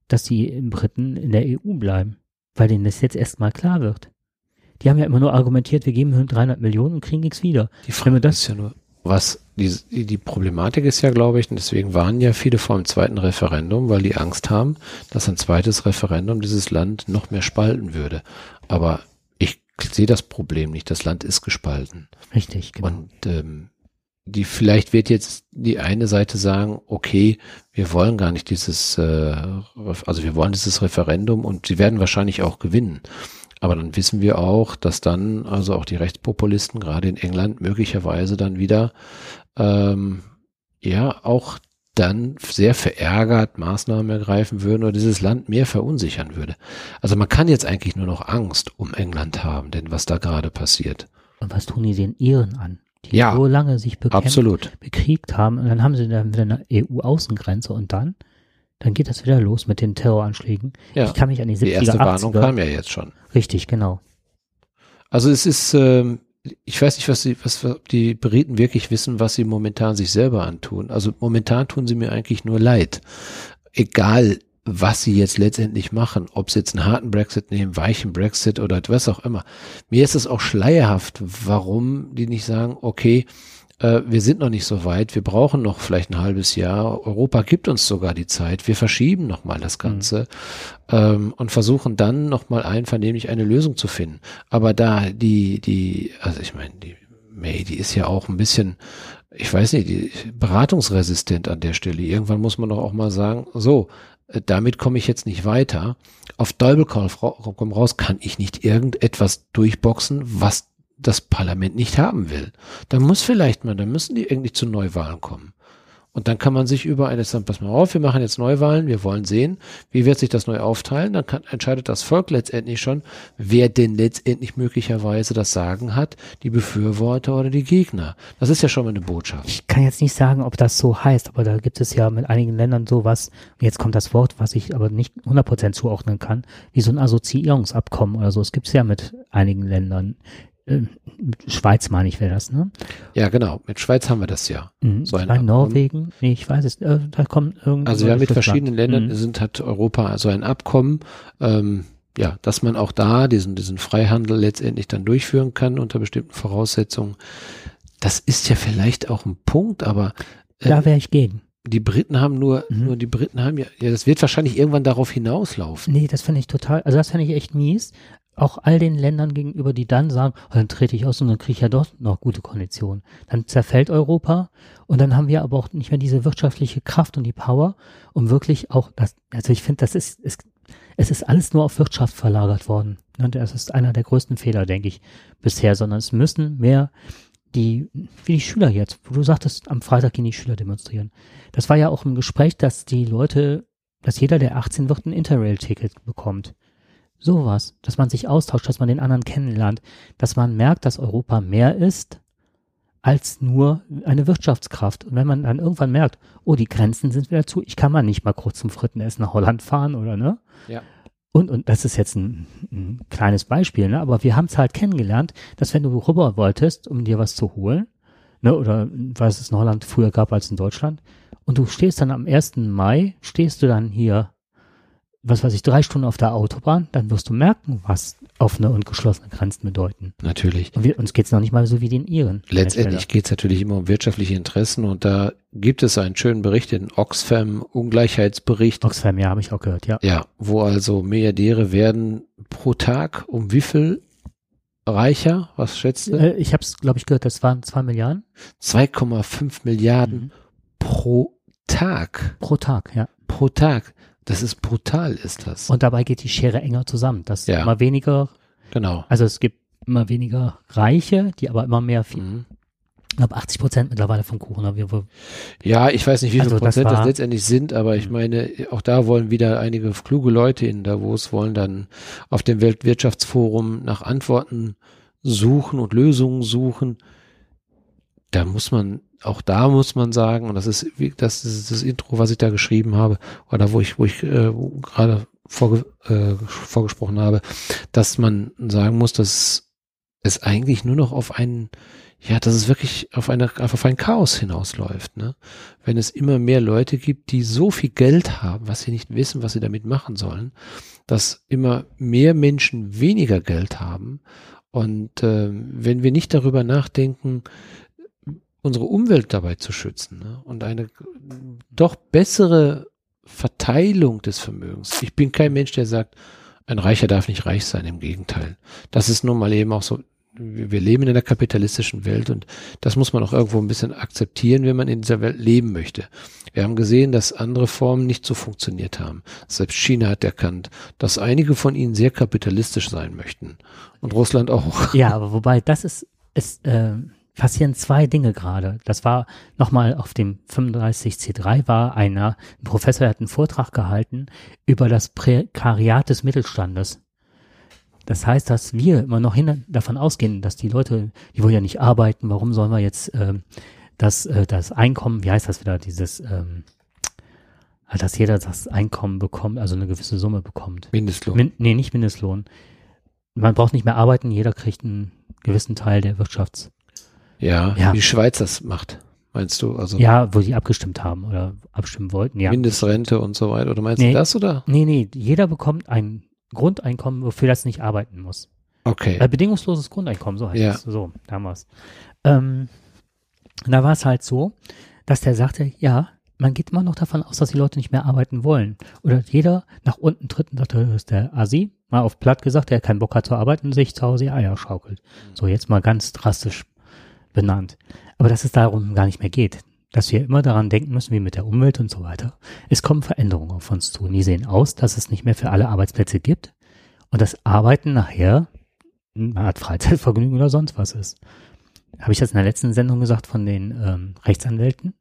dass die Briten in der EU bleiben, weil denen das jetzt erstmal klar wird. Die haben ja immer nur argumentiert, wir geben 300 Millionen und kriegen nichts wieder. Die Frage das ist ja nur, was die, die Problematik ist ja, glaube ich, und deswegen waren ja viele vor dem zweiten Referendum, weil die Angst haben, dass ein zweites Referendum dieses Land noch mehr spalten würde. Aber ich sehe das Problem nicht. Das Land ist gespalten. Richtig, genau. Und ähm, die vielleicht wird jetzt die eine Seite sagen, okay, wir wollen gar nicht dieses, äh, also wir wollen dieses Referendum und sie werden wahrscheinlich auch gewinnen. Aber dann wissen wir auch, dass dann also auch die Rechtspopulisten gerade in England möglicherweise dann wieder ähm, ja auch dann sehr verärgert Maßnahmen ergreifen würden oder dieses Land mehr verunsichern würde. Also man kann jetzt eigentlich nur noch Angst um England haben, denn was da gerade passiert. Und was tun die den Iren an? Die ja, so lange sich bekämpft, absolut. bekriegt haben und dann haben sie dann wieder eine EU-Außengrenze und dann, dann geht das wieder los mit den Terroranschlägen. Ja, ich kann mich an die 70er, die erste 80er, Warnung kam ja jetzt schon. Richtig, genau. Also es ist, ähm, ich weiß nicht, was sie, was die Briten wirklich wissen, was sie momentan sich selber antun. Also momentan tun sie mir eigentlich nur leid. Egal, was sie jetzt letztendlich machen, ob sie jetzt einen harten Brexit nehmen, weichen Brexit oder was auch immer. Mir ist es auch schleierhaft, warum die nicht sagen, okay, äh, wir sind noch nicht so weit, wir brauchen noch vielleicht ein halbes Jahr, Europa gibt uns sogar die Zeit, wir verschieben nochmal das Ganze mhm. ähm, und versuchen dann nochmal einvernehmlich eine Lösung zu finden. Aber da die, die, also ich meine, die May, die ist ja auch ein bisschen, ich weiß nicht, die beratungsresistent an der Stelle. Irgendwann muss man doch auch mal sagen, so, äh, damit komme ich jetzt nicht weiter. Auf Teufel komm raus kann ich nicht irgendetwas durchboxen, was das Parlament nicht haben will. Da muss vielleicht mal, da müssen die irgendwie zu Neuwahlen kommen. Und dann kann man sich über eine, sagen, pass mal auf, wir machen jetzt Neuwahlen, wir wollen sehen, wie wird sich das neu aufteilen. Dann kann, entscheidet das Volk letztendlich schon, wer denn letztendlich möglicherweise das Sagen hat, die Befürworter oder die Gegner. Das ist ja schon mal eine Botschaft. Ich kann jetzt nicht sagen, ob das so heißt, aber da gibt es ja mit einigen Ländern sowas, jetzt kommt das Wort, was ich aber nicht 100% zuordnen kann, wie so ein Assoziierungsabkommen oder so. Es gibt es ja mit einigen Ländern. Äh, Schweiz meine ich, wäre das, ne? Ja, genau. Mit Schweiz haben wir das ja. Mhm. So ein Norwegen, nee, ich weiß es, äh, da kommt irgendwie. Also wir haben mit verschiedenen Ländern, mhm. sind hat Europa so ein Abkommen, ähm, ja, dass man auch da diesen, diesen Freihandel letztendlich dann durchführen kann unter bestimmten Voraussetzungen. Das ist ja vielleicht auch ein Punkt, aber äh, da wäre ich gegen. Die Briten haben nur, mhm. nur die Briten haben ja, ja, das wird wahrscheinlich irgendwann darauf hinauslaufen. Nee, das finde ich total, also das finde ich echt mies auch all den Ländern gegenüber, die dann sagen, oh, dann trete ich aus und dann kriege ich ja doch noch gute Konditionen. Dann zerfällt Europa und dann haben wir aber auch nicht mehr diese wirtschaftliche Kraft und die Power, um wirklich auch das, also ich finde, das ist, ist, es ist alles nur auf Wirtschaft verlagert worden. Und das ist einer der größten Fehler, denke ich, bisher, sondern es müssen mehr die, wie die Schüler jetzt, wo du sagtest, am Freitag gehen die Schüler demonstrieren. Das war ja auch im Gespräch, dass die Leute, dass jeder, der 18 wird, ein Interrail-Ticket bekommt. Sowas, dass man sich austauscht, dass man den anderen kennenlernt, dass man merkt, dass Europa mehr ist als nur eine Wirtschaftskraft. Und wenn man dann irgendwann merkt, oh, die Grenzen sind wieder zu, ich kann mal nicht mal kurz zum Frittenessen nach Holland fahren oder ne? Ja. Und, und das ist jetzt ein, ein kleines Beispiel, ne? aber wir haben es halt kennengelernt, dass wenn du rüber wolltest, um dir was zu holen, ne, oder was es in Holland früher gab als in Deutschland, und du stehst dann am 1. Mai, stehst du dann hier was weiß ich, drei Stunden auf der Autobahn, dann wirst du merken, was offene und geschlossene Grenzen bedeuten. Natürlich. Und wir, uns geht's noch nicht mal so wie den Iren. Letztendlich geht's natürlich immer um wirtschaftliche Interessen und da gibt es einen schönen Bericht, den Oxfam Ungleichheitsbericht. Oxfam, ja, habe ich auch gehört, ja. Ja, wo also Milliardäre werden pro Tag um wie viel reicher? Was schätzt du? Äh, ich habe es, glaube ich, gehört, das waren zwei Milliarden. 2,5 Milliarden mhm. pro Tag. Pro Tag, ja. Pro Tag. Das ist brutal, ist das. Und dabei geht die Schere enger zusammen. Das ja. immer weniger. Genau. Also es gibt immer weniger Reiche, die aber immer mehr viel. Mhm. Ich glaube 80 Prozent mittlerweile vom Kuchen. Aber wir, ja, ich weiß nicht, wie viele also Prozent das, das, letztendlich sind, aber ich mhm. meine, auch da wollen wieder einige kluge Leute in Davos wollen dann auf dem Weltwirtschaftsforum nach Antworten suchen und Lösungen suchen. Da muss man auch da muss man sagen, und das ist, das ist das Intro, was ich da geschrieben habe, oder wo ich, wo ich äh, gerade vorge äh, vorgesprochen habe, dass man sagen muss, dass es eigentlich nur noch auf einen, ja, dass es wirklich auf eine, auf ein Chaos hinausläuft, ne? Wenn es immer mehr Leute gibt, die so viel Geld haben, was sie nicht wissen, was sie damit machen sollen, dass immer mehr Menschen weniger Geld haben und äh, wenn wir nicht darüber nachdenken, unsere Umwelt dabei zu schützen ne? und eine doch bessere Verteilung des Vermögens. Ich bin kein Mensch, der sagt, ein Reicher darf nicht reich sein, im Gegenteil. Das ist nun mal eben auch so, wir leben in einer kapitalistischen Welt und das muss man auch irgendwo ein bisschen akzeptieren, wenn man in dieser Welt leben möchte. Wir haben gesehen, dass andere Formen nicht so funktioniert haben. Selbst China hat erkannt, dass einige von ihnen sehr kapitalistisch sein möchten und Russland auch. Ja, aber wobei das ist, ist äh, passieren zwei Dinge gerade. Das war nochmal auf dem 35C3 war einer, ein Professor der hat einen Vortrag gehalten über das Prekariat des Mittelstandes. Das heißt, dass wir immer noch hin davon ausgehen, dass die Leute, die wollen ja nicht arbeiten, warum sollen wir jetzt ähm, das, äh, das Einkommen, wie heißt das wieder, dieses, ähm, dass jeder das Einkommen bekommt, also eine gewisse Summe bekommt. Mindestlohn. Min, nee, nicht Mindestlohn. Man braucht nicht mehr arbeiten, jeder kriegt einen gewissen Teil der Wirtschafts ja, ja, wie die Schweiz das macht, meinst du? Also ja, wo die abgestimmt haben oder abstimmen wollten, ja. Mindestrente und so weiter. Oder meinst nee, du das oder? Nee, nee, jeder bekommt ein Grundeinkommen, wofür das nicht arbeiten muss. Okay. Äh, bedingungsloses Grundeinkommen, so heißt ja. es. So, damals. Ähm, da war es halt so, dass der sagte, ja, man geht immer noch davon aus, dass die Leute nicht mehr arbeiten wollen. Oder jeder nach unten tritt und sagt, das ist der Asi, mal auf platt gesagt, der keinen Bock hat zu arbeiten, sich zu Hause Eier schaukelt. So, jetzt mal ganz drastisch benannt. Aber dass es darum gar nicht mehr geht. dass wir immer daran denken müssen, wie mit der Umwelt und so weiter. Es kommen Veränderungen auf uns zu und die sehen aus, dass es nicht mehr für alle Arbeitsplätze gibt und das Arbeiten nachher eine Art Freizeitvergnügen oder sonst was ist. Habe ich das in der letzten Sendung gesagt von den ähm, Rechtsanwälten?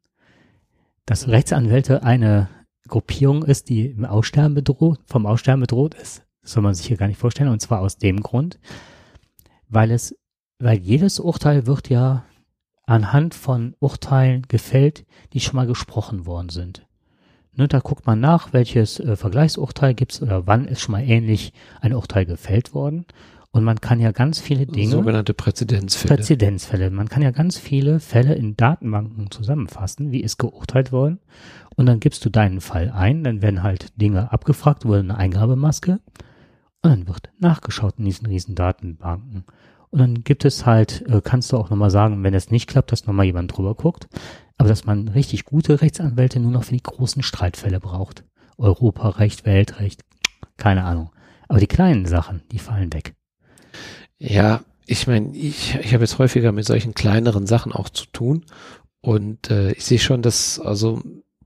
Dass Rechtsanwälte eine Gruppierung ist, die im Aussterben bedroht, vom Aussterben bedroht ist. Das soll man sich hier gar nicht vorstellen. Und zwar aus dem Grund, weil es, weil jedes Urteil wird ja anhand von Urteilen gefällt, die schon mal gesprochen worden sind. Ne, da guckt man nach, welches äh, Vergleichsurteil gibt's oder wann ist schon mal ähnlich ein Urteil gefällt worden. Und man kann ja ganz viele Dinge. Sogenannte Präzedenzfälle. Präzedenzfälle. Man kann ja ganz viele Fälle in Datenbanken zusammenfassen, wie ist geurteilt worden. Und dann gibst du deinen Fall ein, dann werden halt Dinge abgefragt über eine Eingabemaske. Und dann wird nachgeschaut in diesen riesen Datenbanken. Und dann gibt es halt, äh, kannst du auch nochmal sagen, wenn es nicht klappt, dass nochmal jemand drüber guckt. Aber dass man richtig gute Rechtsanwälte nur noch für die großen Streitfälle braucht. Europarecht, Weltrecht, keine Ahnung. Aber die kleinen Sachen, die fallen weg. Ja, ich meine, ich, ich habe jetzt häufiger mit solchen kleineren Sachen auch zu tun. Und äh, ich sehe schon, dass also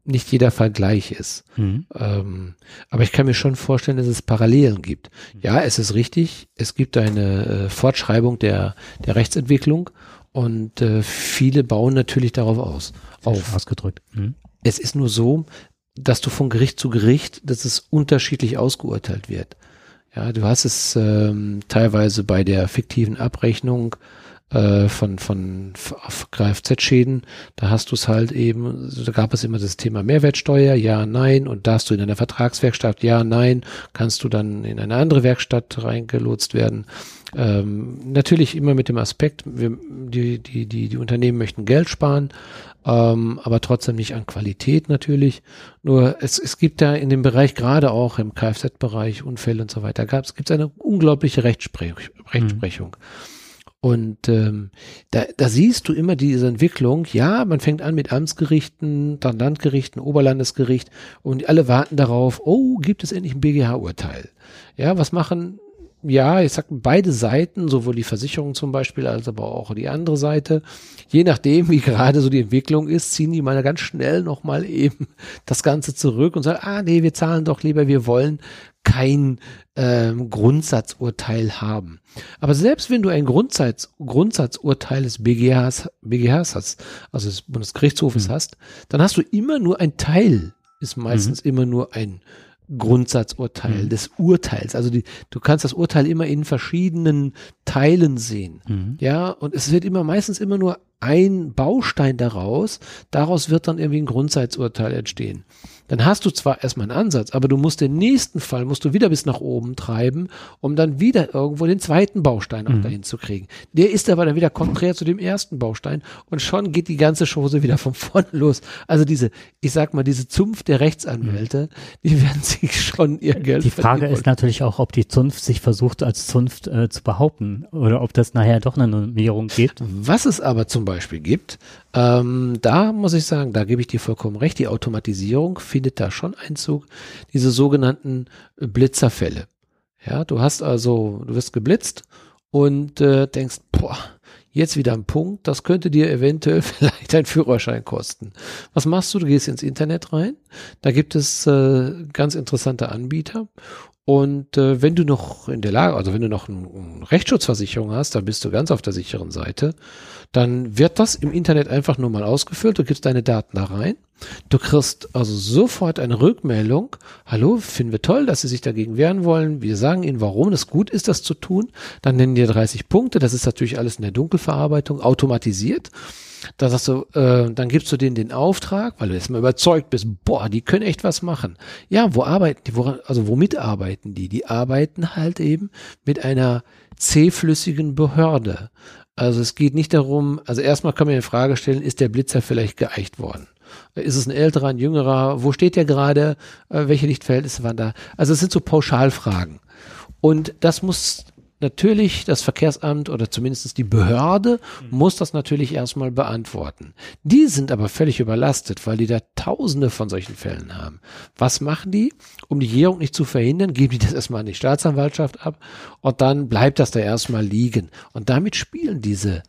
nicht jeder Fall gleich ist. Mhm. Ähm, aber ich kann mir schon vorstellen, dass es Parallelen gibt. Ja, es ist richtig, es gibt eine äh, Fortschreibung der, der Rechtsentwicklung und äh, viele bauen natürlich darauf aus. Auf. Ausgedrückt. Mhm. Es ist nur so, dass du von Gericht zu Gericht, dass es unterschiedlich ausgeurteilt wird. Ja, du hast es ähm, teilweise bei der fiktiven Abrechnung äh, von, von Kfz-Schäden, da hast du es halt eben, da gab es immer das Thema Mehrwertsteuer, ja, nein, und darfst du in einer Vertragswerkstatt, ja, nein, kannst du dann in eine andere Werkstatt reingelotst werden. Ähm, natürlich immer mit dem Aspekt, wir, die, die, die, die Unternehmen möchten Geld sparen, ähm, aber trotzdem nicht an Qualität natürlich. Nur es, es gibt da in dem Bereich, gerade auch im Kfz-Bereich, Unfälle und so weiter, gab es gibt eine unglaubliche Rechtsprech Rechtsprechung. Mhm. Und ähm, da, da siehst du immer diese Entwicklung. Ja, man fängt an mit Amtsgerichten, dann Landgerichten, Oberlandesgericht und alle warten darauf, oh, gibt es endlich ein BGH-Urteil? Ja, was machen ja, ich sag beide Seiten, sowohl die Versicherung zum Beispiel, als aber auch die andere Seite, je nachdem, wie gerade so die Entwicklung ist, ziehen die mal ganz schnell nochmal eben das Ganze zurück und sagen, ah nee, wir zahlen doch lieber, wir wollen kein ähm, Grundsatzurteil haben. Aber selbst wenn du ein Grundsatz, Grundsatzurteil des BGHs, BGHs hast, also des Bundesgerichtshofes mhm. hast, dann hast du immer nur ein Teil, ist meistens mhm. immer nur ein Grundsatzurteil, mhm. des Urteils. Also die, du kannst das Urteil immer in verschiedenen Teilen sehen. Mhm. Ja, und es wird immer meistens immer nur ein Baustein daraus. Daraus wird dann irgendwie ein Grundsatzurteil entstehen dann hast du zwar erstmal einen Ansatz, aber du musst den nächsten Fall, musst du wieder bis nach oben treiben, um dann wieder irgendwo den zweiten Baustein auch mhm. dahin zu kriegen. Der ist aber dann wieder konträr zu dem ersten Baustein und schon geht die ganze Chose wieder von vorne los. Also diese, ich sag mal, diese Zunft der Rechtsanwälte, mhm. die werden sich schon ihr Geld Die Frage ist natürlich auch, ob die Zunft sich versucht, als Zunft äh, zu behaupten oder ob das nachher doch eine Normierung gibt. Was es aber zum Beispiel gibt, ähm, da muss ich sagen, da gebe ich dir vollkommen recht, die Automatisierung findet da schon Einzug. Diese sogenannten Blitzerfälle. Ja, du hast also, du wirst geblitzt und äh, denkst, boah, jetzt wieder ein Punkt, das könnte dir eventuell vielleicht ein Führerschein kosten. Was machst du? Du gehst ins Internet rein, da gibt es äh, ganz interessante Anbieter und äh, wenn du noch in der Lage, also wenn du noch eine ein Rechtsschutzversicherung hast, dann bist du ganz auf der sicheren Seite. Dann wird das im Internet einfach nur mal ausgefüllt. Du gibst deine Daten da rein. Du kriegst also sofort eine Rückmeldung. Hallo, finden wir toll, dass Sie sich dagegen wehren wollen. Wir sagen Ihnen, warum es gut ist, das zu tun. Dann nennen dir 30 Punkte. Das ist natürlich alles in der Dunkelverarbeitung automatisiert. Da sagst du, äh, dann gibst du denen den Auftrag, weil du jetzt mal überzeugt bist, boah, die können echt was machen. Ja, wo arbeiten die? Woran, also womit arbeiten die? Die arbeiten halt eben mit einer zähflüssigen Behörde. Also es geht nicht darum, also erstmal kann man die Frage stellen, ist der Blitzer vielleicht geeicht worden? Ist es ein älterer, ein jüngerer? Wo steht der gerade? Äh, welche Lichtverhältnisse waren da? Also es sind so Pauschalfragen. Und das muss natürlich das Verkehrsamt oder zumindest die Behörde mhm. muss das natürlich erstmal beantworten. Die sind aber völlig überlastet, weil die da tausende von solchen Fällen haben. Was machen die? Um die Jährung nicht zu verhindern, geben die das erstmal an die Staatsanwaltschaft ab und dann bleibt das da erstmal liegen. Und damit spielen diese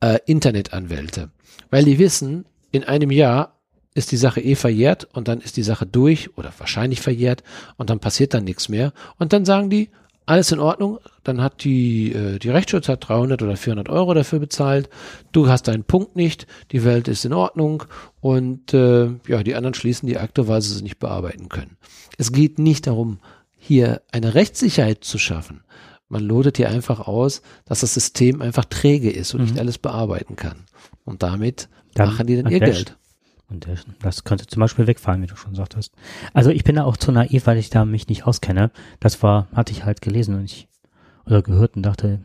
äh, Internetanwälte, weil die wissen, in einem Jahr ist die Sache eh verjährt und dann ist die Sache durch oder wahrscheinlich verjährt und dann passiert dann nichts mehr. Und dann sagen die, alles in Ordnung, dann hat die, äh, die Rechtsschutz hat 300 oder 400 Euro dafür bezahlt, du hast deinen Punkt nicht, die Welt ist in Ordnung und äh, ja, die anderen schließen die Akte, weil sie sie nicht bearbeiten können. Es geht nicht darum, hier eine Rechtssicherheit zu schaffen. Man lodet hier einfach aus, dass das System einfach träge ist und mhm. nicht alles bearbeiten kann. Und damit dann machen die dann ihr Geld. Und das könnte zum Beispiel wegfallen, wie du schon sagtest. Also ich bin da auch zu naiv, weil ich da mich nicht auskenne. Das war, hatte ich halt gelesen und ich oder gehört und dachte,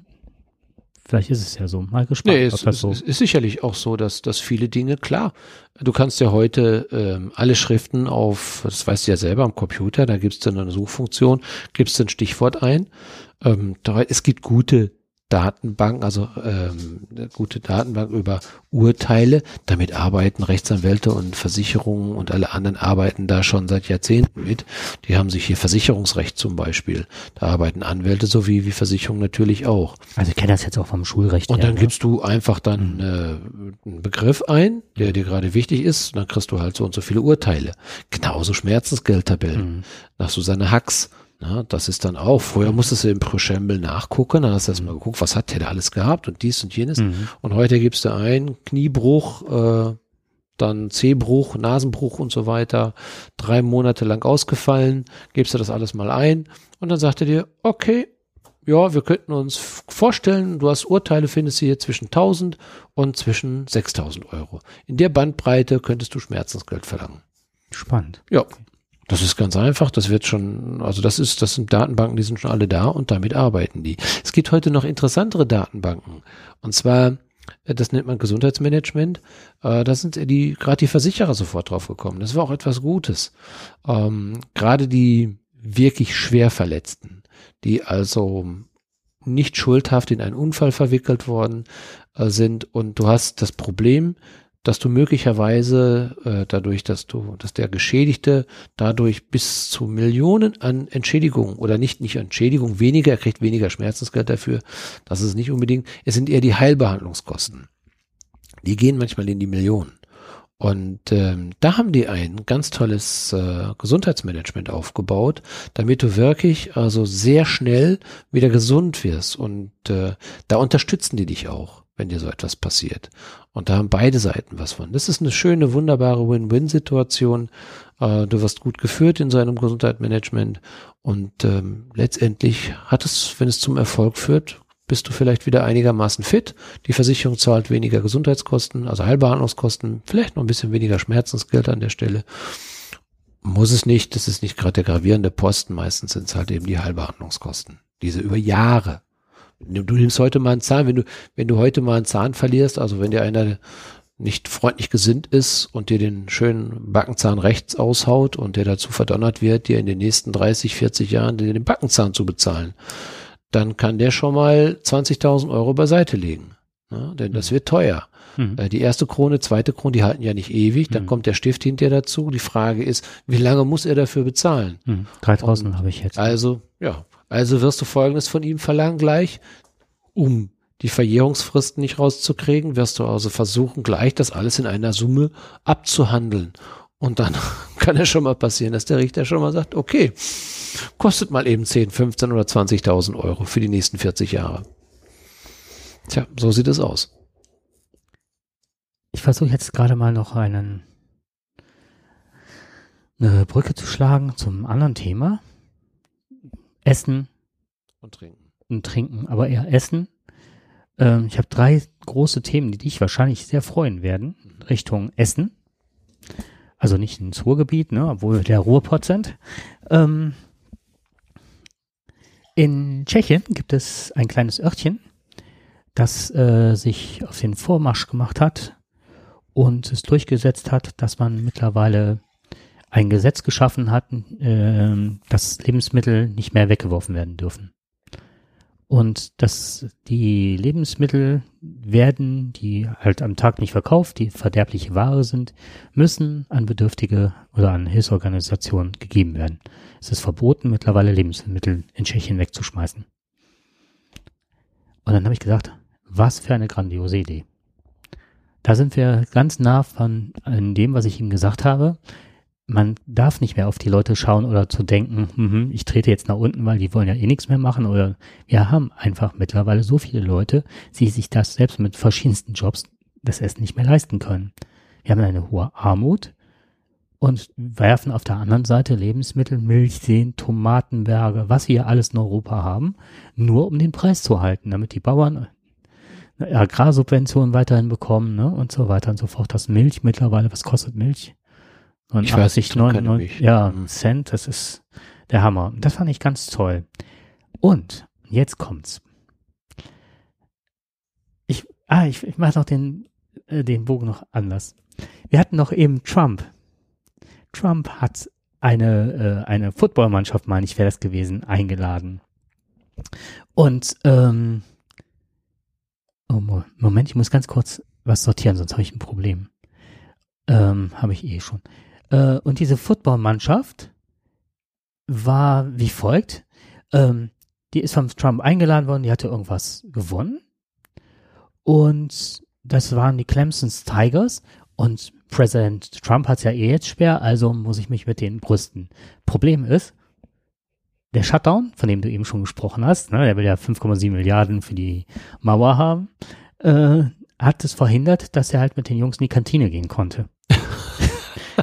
vielleicht ist es ja so. Mal gespannt. Nee, es, das so. es ist sicherlich auch so, dass, dass viele Dinge, klar, du kannst ja heute ähm, alle Schriften auf, das weißt du ja selber am Computer, da gibst du eine Suchfunktion, gibst du ein Stichwort ein. Ähm, da, es gibt gute Datenbank, also ähm, eine gute Datenbank über Urteile. Damit arbeiten Rechtsanwälte und Versicherungen und alle anderen arbeiten da schon seit Jahrzehnten mit. Die haben sich hier Versicherungsrecht zum Beispiel. Da arbeiten Anwälte sowie wie Versicherungen natürlich auch. Also ich kenne das jetzt auch vom Schulrecht. Und dann her, gibst du einfach dann mhm. äh, einen Begriff ein, der dir gerade wichtig ist. Dann kriegst du halt so und so viele Urteile. Genauso Schmerzensgeldtabellen. Mhm. Nach Susanne Hacks na, das ist dann auch, vorher musstest du im Prochemble nachgucken, dann hast du erstmal geguckt, was hat der da alles gehabt und dies und jenes. Mhm. Und heute gibst du ein, Kniebruch, äh, dann Zehbruch, Nasenbruch und so weiter, drei Monate lang ausgefallen, gibst du das alles mal ein und dann sagt er dir, okay, ja, wir könnten uns vorstellen, du hast Urteile, findest du hier zwischen 1000 und zwischen 6000 Euro. In der Bandbreite könntest du Schmerzensgeld verlangen. Spannend. Ja. Das ist ganz einfach. Das wird schon, also das ist, das sind Datenbanken, die sind schon alle da und damit arbeiten die. Es gibt heute noch interessantere Datenbanken. Und zwar, äh, das nennt man Gesundheitsmanagement. Äh, da sind die, gerade die Versicherer sofort drauf gekommen. Das war auch etwas Gutes. Ähm, gerade die wirklich schwer Verletzten, die also nicht schuldhaft in einen Unfall verwickelt worden äh, sind und du hast das Problem, dass du möglicherweise äh, dadurch, dass du, dass der Geschädigte dadurch bis zu Millionen an Entschädigung oder nicht nicht Entschädigung weniger, er kriegt weniger Schmerzensgeld dafür. Das ist nicht unbedingt. Es sind eher die Heilbehandlungskosten. Die gehen manchmal in die Millionen. Und ähm, da haben die ein ganz tolles äh, Gesundheitsmanagement aufgebaut, damit du wirklich also sehr schnell wieder gesund wirst. Und äh, da unterstützen die dich auch wenn dir so etwas passiert. Und da haben beide Seiten was von. Das ist eine schöne, wunderbare Win-Win-Situation. Äh, du wirst gut geführt in seinem Gesundheitsmanagement und ähm, letztendlich hat es, wenn es zum Erfolg führt, bist du vielleicht wieder einigermaßen fit. Die Versicherung zahlt weniger Gesundheitskosten, also Heilbehandlungskosten, vielleicht noch ein bisschen weniger Schmerzensgeld an der Stelle. Muss es nicht, das ist nicht gerade der gravierende Posten, meistens sind es halt eben die Heilbehandlungskosten. Diese über Jahre Du nimmst heute mal einen Zahn, wenn du, wenn du heute mal einen Zahn verlierst, also wenn dir einer nicht freundlich gesinnt ist und dir den schönen Backenzahn rechts aushaut und der dazu verdonnert wird, dir in den nächsten 30, 40 Jahren den Backenzahn zu bezahlen, dann kann der schon mal 20.000 Euro beiseite legen. Ja, denn das mhm. wird teuer. Mhm. Äh, die erste Krone, zweite Krone, die halten ja nicht ewig. Dann mhm. kommt der Stift hinterher dazu. Die Frage ist, wie lange muss er dafür bezahlen? Mhm. 3000 habe ich jetzt. Also, ja, also wirst du Folgendes von ihm verlangen gleich, um die Verjährungsfristen nicht rauszukriegen, wirst du also versuchen, gleich das alles in einer Summe abzuhandeln. Und dann kann es schon mal passieren, dass der Richter schon mal sagt, okay, kostet mal eben 10, 15 oder 20.000 Euro für die nächsten 40 Jahre. Tja, so sieht es aus. Ich versuche jetzt gerade mal noch einen, eine Brücke zu schlagen zum anderen Thema. Essen und Trinken. Und Trinken, aber eher Essen. Ähm, ich habe drei große Themen, die dich wahrscheinlich sehr freuen werden, Richtung Essen. Also nicht ins Ruhrgebiet, ne, obwohl wir der Ruhrpott sind. Ähm, in Tschechien gibt es ein kleines Örtchen, das äh, sich auf den Vormarsch gemacht hat und es durchgesetzt hat, dass man mittlerweile ein Gesetz geschaffen hatten, äh, dass Lebensmittel nicht mehr weggeworfen werden dürfen. Und dass die Lebensmittel werden, die halt am Tag nicht verkauft, die verderbliche Ware sind, müssen an Bedürftige oder an Hilfsorganisationen gegeben werden. Es ist verboten, mittlerweile Lebensmittel in Tschechien wegzuschmeißen. Und dann habe ich gesagt, was für eine grandiose Idee da sind wir ganz nah von dem, was ich ihm gesagt habe. Man darf nicht mehr auf die Leute schauen oder zu denken, mhm, ich trete jetzt nach unten, weil die wollen ja eh nichts mehr machen. Oder wir haben einfach mittlerweile so viele Leute, die sich das selbst mit verschiedensten Jobs das Essen nicht mehr leisten können. Wir haben eine hohe Armut und werfen auf der anderen Seite Lebensmittel, Milchseen, Tomatenberge, was wir alles in Europa haben, nur um den Preis zu halten, damit die Bauern Agrarsubventionen weiterhin bekommen ne, und so weiter und so fort. Das Milch mittlerweile, was kostet Milch? Und ich weiß nicht, 99, ja, mhm. Cent, das ist der Hammer. Das fand ich ganz toll. Und jetzt kommt's. Ich, ah, ich, ich mache noch den, äh, den Bogen noch anders. Wir hatten noch eben Trump. Trump hat eine, äh, eine Footballmannschaft, meine ich, wäre das gewesen, eingeladen. Und ähm, oh, Moment, ich muss ganz kurz was sortieren, sonst habe ich ein Problem. Ähm, habe ich eh schon. Äh, und diese Footballmannschaft war wie folgt. Ähm, die ist vom Trump eingeladen worden, die hatte irgendwas gewonnen. Und das waren die Clemson's Tigers. Und Präsident Trump hat es ja eh jetzt schwer, also muss ich mich mit denen brüsten. Problem ist, der Shutdown, von dem du eben schon gesprochen hast, ne, der will ja 5,7 Milliarden für die Mauer haben, äh, hat es verhindert, dass er halt mit den Jungs in die Kantine gehen konnte.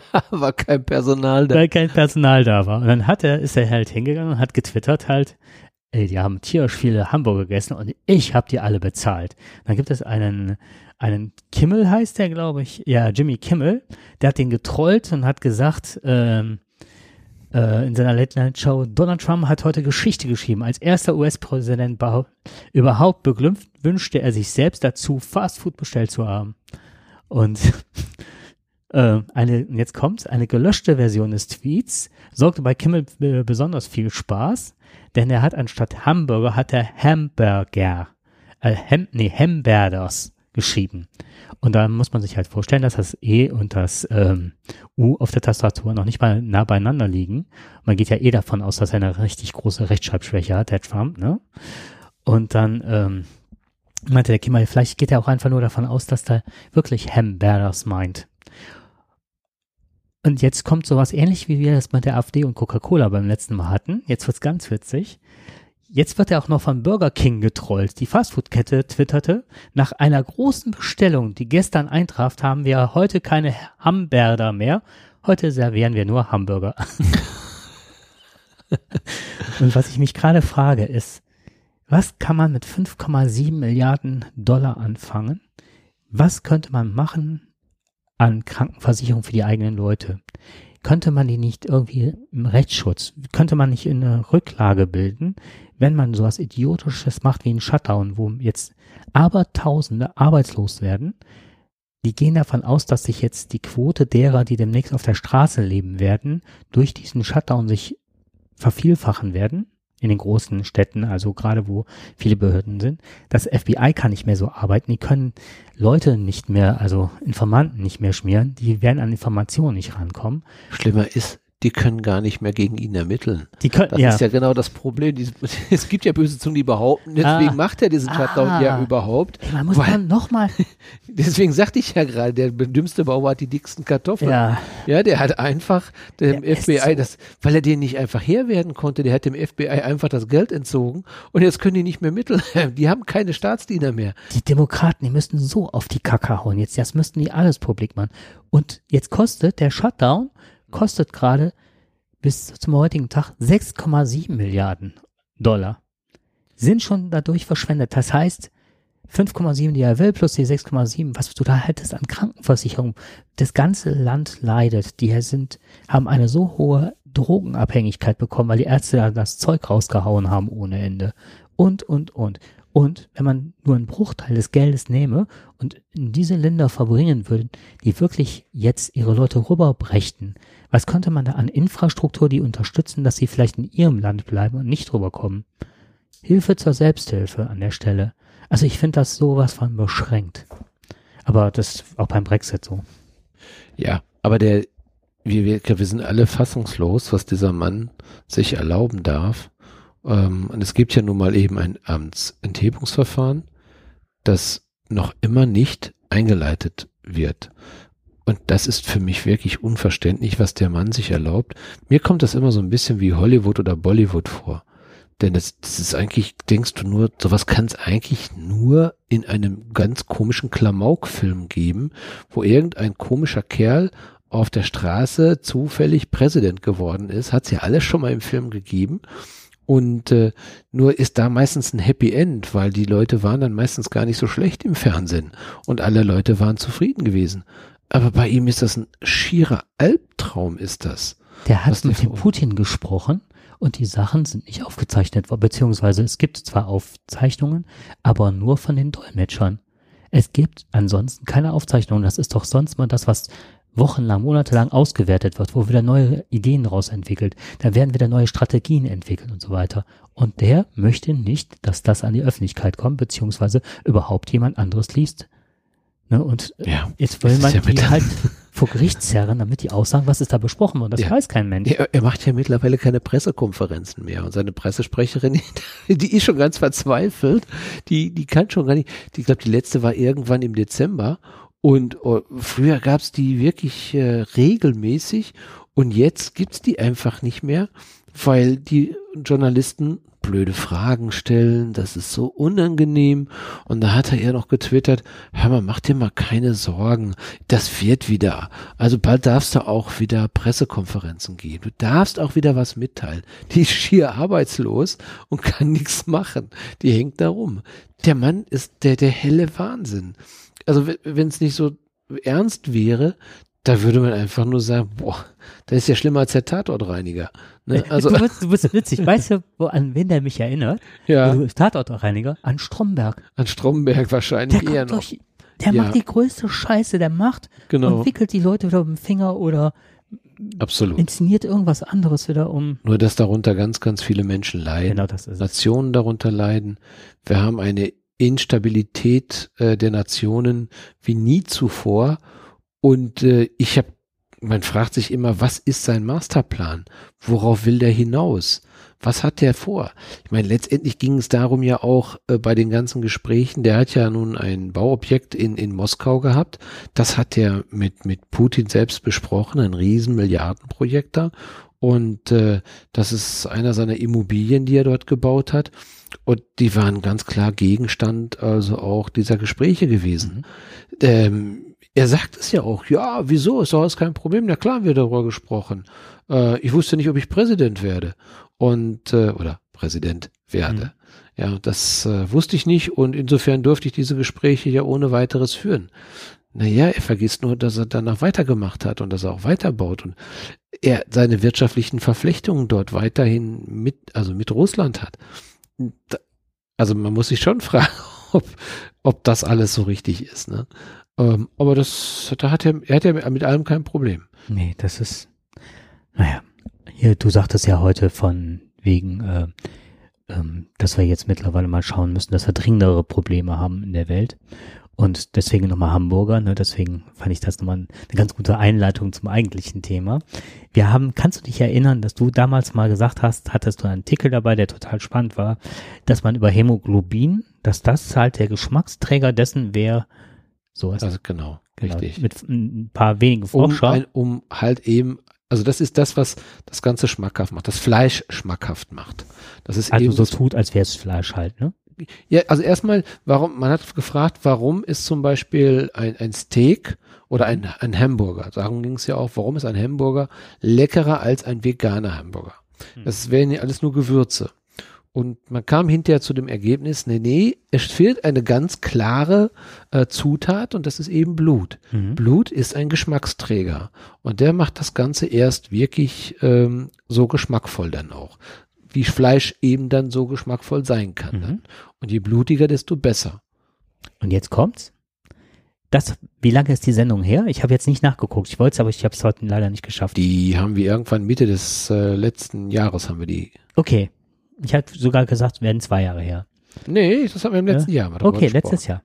war kein Personal da. Weil kein Personal da war. Und dann hat er, ist er halt hingegangen und hat getwittert halt, ey, die haben tierisch viele Hamburger gegessen und ich habe die alle bezahlt. Dann gibt es einen, einen Kimmel heißt der, glaube ich. Ja, Jimmy Kimmel. Der hat den getrollt und hat gesagt, ähm, äh, in seiner Late Night Show, Donald Trump hat heute Geschichte geschrieben. Als erster US-Präsident überhaupt beglückt, wünschte er sich selbst dazu, Fast Food bestellt zu haben. Und äh, eine, jetzt kommt's, eine gelöschte Version des Tweets sorgte bei Kimmel besonders viel Spaß, denn er hat anstatt Hamburger hat er Hamburger, äh, Ham, nee, Hamburgers geschrieben. Und da muss man sich halt vorstellen, dass das E und das ähm, U auf der Tastatur noch nicht mal nah beieinander liegen. Man geht ja eh davon aus, dass er eine richtig große Rechtschreibschwäche hat, der Trump, ne? Und dann ähm, meinte der Kimmer, vielleicht geht er auch einfach nur davon aus, dass da wirklich Hamburgers meint. Und jetzt kommt sowas ähnlich, wie wir das mit der AfD und Coca-Cola beim letzten Mal hatten. Jetzt wird's ganz witzig. Jetzt wird er auch noch von Burger King getrollt. Die Fastfood-Kette twitterte, nach einer großen Bestellung, die gestern eintraf, haben wir heute keine Hamburger mehr. Heute servieren wir nur Hamburger. Und was ich mich gerade frage ist, was kann man mit 5,7 Milliarden Dollar anfangen? Was könnte man machen an Krankenversicherung für die eigenen Leute? könnte man die nicht irgendwie im Rechtsschutz, könnte man nicht in eine Rücklage bilden, wenn man sowas Idiotisches macht wie ein Shutdown, wo jetzt Abertausende arbeitslos werden, die gehen davon aus, dass sich jetzt die Quote derer, die demnächst auf der Straße leben werden, durch diesen Shutdown sich vervielfachen werden in den großen Städten, also gerade wo viele Behörden sind. Das FBI kann nicht mehr so arbeiten. Die können Leute nicht mehr, also Informanten nicht mehr schmieren. Die werden an Informationen nicht rankommen. Schlimmer ist, die können gar nicht mehr gegen ihn ermitteln. Die können, das ja. ist ja genau das Problem. Die, es gibt ja böse Zungen, die behaupten, deswegen ah, macht er diesen Shutdown ah, ja überhaupt. Man muss weil, dann nochmal. Deswegen sagte ich ja gerade, der dümmste Bauer hat die dicksten Kartoffeln. Ja, ja der hat einfach dem der FBI, so. das, weil er den nicht einfach her werden konnte, der hat dem FBI einfach das Geld entzogen und jetzt können die nicht mehr mitteln. Die haben keine Staatsdiener mehr. Die Demokraten, die müssten so auf die Kacke hauen. Jetzt, das müssten die alles publik machen. Und jetzt kostet der Shutdown kostet gerade bis zum heutigen Tag 6,7 Milliarden Dollar. Sind schon dadurch verschwendet. Das heißt, 5,7 die er will plus die 6,7, was du da hättest an Krankenversicherung. Das ganze Land leidet. Die sind, haben eine so hohe Drogenabhängigkeit bekommen, weil die Ärzte da das Zeug rausgehauen haben ohne Ende. Und, und, und. Und wenn man nur einen Bruchteil des Geldes nehme und in diese Länder verbringen würde, die wirklich jetzt ihre Leute rüberbrächten, was könnte man da an Infrastruktur die unterstützen, dass sie vielleicht in ihrem Land bleiben und nicht rüberkommen? Hilfe zur Selbsthilfe an der Stelle. Also ich finde das sowas von beschränkt. Aber das ist auch beim Brexit so. Ja, aber der, wir, wir, wir sind alle fassungslos, was dieser Mann sich erlauben darf. Ähm, und es gibt ja nun mal eben ein Amtsenthebungsverfahren, das noch immer nicht eingeleitet wird. Und das ist für mich wirklich unverständlich, was der Mann sich erlaubt. Mir kommt das immer so ein bisschen wie Hollywood oder Bollywood vor. Denn das, das ist eigentlich, denkst du nur, sowas kann es eigentlich nur in einem ganz komischen Klamauk-Film geben, wo irgendein komischer Kerl auf der Straße zufällig Präsident geworden ist. Hat's ja alles schon mal im Film gegeben. Und äh, nur ist da meistens ein Happy End, weil die Leute waren dann meistens gar nicht so schlecht im Fernsehen und alle Leute waren zufrieden gewesen. Aber bei ihm ist das ein schierer Albtraum, ist das. Der hat mit dem Putin gesprochen und die Sachen sind nicht aufgezeichnet worden, beziehungsweise es gibt zwar Aufzeichnungen, aber nur von den Dolmetschern. Es gibt ansonsten keine Aufzeichnungen. Das ist doch sonst mal das, was wochenlang, monatelang ausgewertet wird, wo wieder neue Ideen daraus entwickelt. Da werden wieder neue Strategien entwickelt und so weiter. Und der möchte nicht, dass das an die Öffentlichkeit kommt, beziehungsweise überhaupt jemand anderes liest. Ne? Und ja, jetzt will man ja die halt vor Gericht zerren, damit die aussagen, was ist da besprochen worden. Das ja. weiß kein Mensch. Ja, er macht ja mittlerweile keine Pressekonferenzen mehr. Und seine Pressesprecherin, die ist schon ganz verzweifelt. Die, die kann schon gar nicht. Ich glaube, die letzte war irgendwann im Dezember. Und oh, früher gab's die wirklich äh, regelmäßig und jetzt gibt's die einfach nicht mehr, weil die Journalisten blöde Fragen stellen, das ist so unangenehm. Und da hat er noch getwittert, hör mal, mach dir mal keine Sorgen, das wird wieder. Also bald darfst du auch wieder Pressekonferenzen geben. Du darfst auch wieder was mitteilen. Die ist schier arbeitslos und kann nichts machen. Die hängt da rum. Der Mann ist der, der helle Wahnsinn also wenn es nicht so ernst wäre, da würde man einfach nur sagen, boah, das ist ja schlimmer als der Tatortreiniger. Ne? Also, du, bist, du bist witzig. Weißt du, wo, an wen der mich erinnert? Ja. Du Tatortreiniger? An Stromberg. An Stromberg wahrscheinlich der eher noch. Durch, der ja. macht die größte Scheiße, der macht genau. und wickelt die Leute wieder um den Finger oder Absolut. inszeniert irgendwas anderes wieder um. Nur, dass darunter ganz, ganz viele Menschen leiden. Genau, das ist Nationen darunter leiden. Wir haben eine Instabilität äh, der Nationen wie nie zuvor. Und äh, ich habe, man fragt sich immer, was ist sein Masterplan? Worauf will der hinaus? Was hat der vor? Ich meine, letztendlich ging es darum ja auch äh, bei den ganzen Gesprächen. Der hat ja nun ein Bauobjekt in, in Moskau gehabt. Das hat er mit, mit Putin selbst besprochen, ein riesen Milliardenprojekt da. Und äh, das ist einer seiner Immobilien, die er dort gebaut hat. Und die waren ganz klar Gegenstand also auch dieser Gespräche gewesen. Mhm. Ähm, er sagt es ja auch, ja, wieso, ist doch alles kein Problem. Na klar, haben wir darüber gesprochen. Äh, ich wusste nicht, ob ich Präsident werde. Und, äh, oder Präsident werde. Mhm. Ja, das äh, wusste ich nicht und insofern durfte ich diese Gespräche ja ohne weiteres führen. Naja, er vergisst nur, dass er danach weitergemacht hat und dass er auch weiterbaut und er seine wirtschaftlichen Verflechtungen dort weiterhin mit, also mit Russland hat also man muss sich schon fragen, ob, ob das alles so richtig ist. Ne? Ähm, aber das, da hat er, er hat ja mit allem kein Problem. Nee, das ist, naja, hier, du sagtest ja heute von wegen, äh, ähm, dass wir jetzt mittlerweile mal schauen müssen, dass wir dringendere Probleme haben in der Welt. Und deswegen nochmal Hamburger, ne? deswegen fand ich das nochmal eine ganz gute Einleitung zum eigentlichen Thema. Wir haben, kannst du dich erinnern, dass du damals mal gesagt hast, hattest du einen Artikel dabei, der total spannend war, dass man über Hämoglobin, dass das halt der Geschmacksträger dessen wäre, so ist Also genau, genau, richtig. Mit ein paar wenigen Forscher. Um, um halt eben also das ist das, was das Ganze schmackhaft macht, das Fleisch schmackhaft macht. Das ist also eben so tut, als wäre es Fleisch halt, ne? ja, also erstmal, warum, man hat gefragt, warum ist zum Beispiel ein, ein Steak oder ein, ein Hamburger, darum ging es ja auch, warum ist ein Hamburger leckerer als ein veganer Hamburger? Hm. Das wären ja alles nur Gewürze. Und man kam hinterher zu dem Ergebnis, nee, nee, es fehlt eine ganz klare äh, Zutat und das ist eben Blut. Mhm. Blut ist ein Geschmacksträger und der macht das Ganze erst wirklich ähm, so geschmackvoll dann auch wie Fleisch eben dann so geschmackvoll sein kann. Mhm. Und je blutiger, desto besser. Und jetzt kommt's. Das, wie lange ist die Sendung her? Ich habe jetzt nicht nachgeguckt. Ich wollte es, aber ich habe es heute leider nicht geschafft. Die haben wir irgendwann Mitte des äh, letzten Jahres haben wir die. Okay. Ich hatte sogar gesagt, werden zwei Jahre her. Nee, das haben wir im letzten ja? Jahr. Okay, letztes Jahr.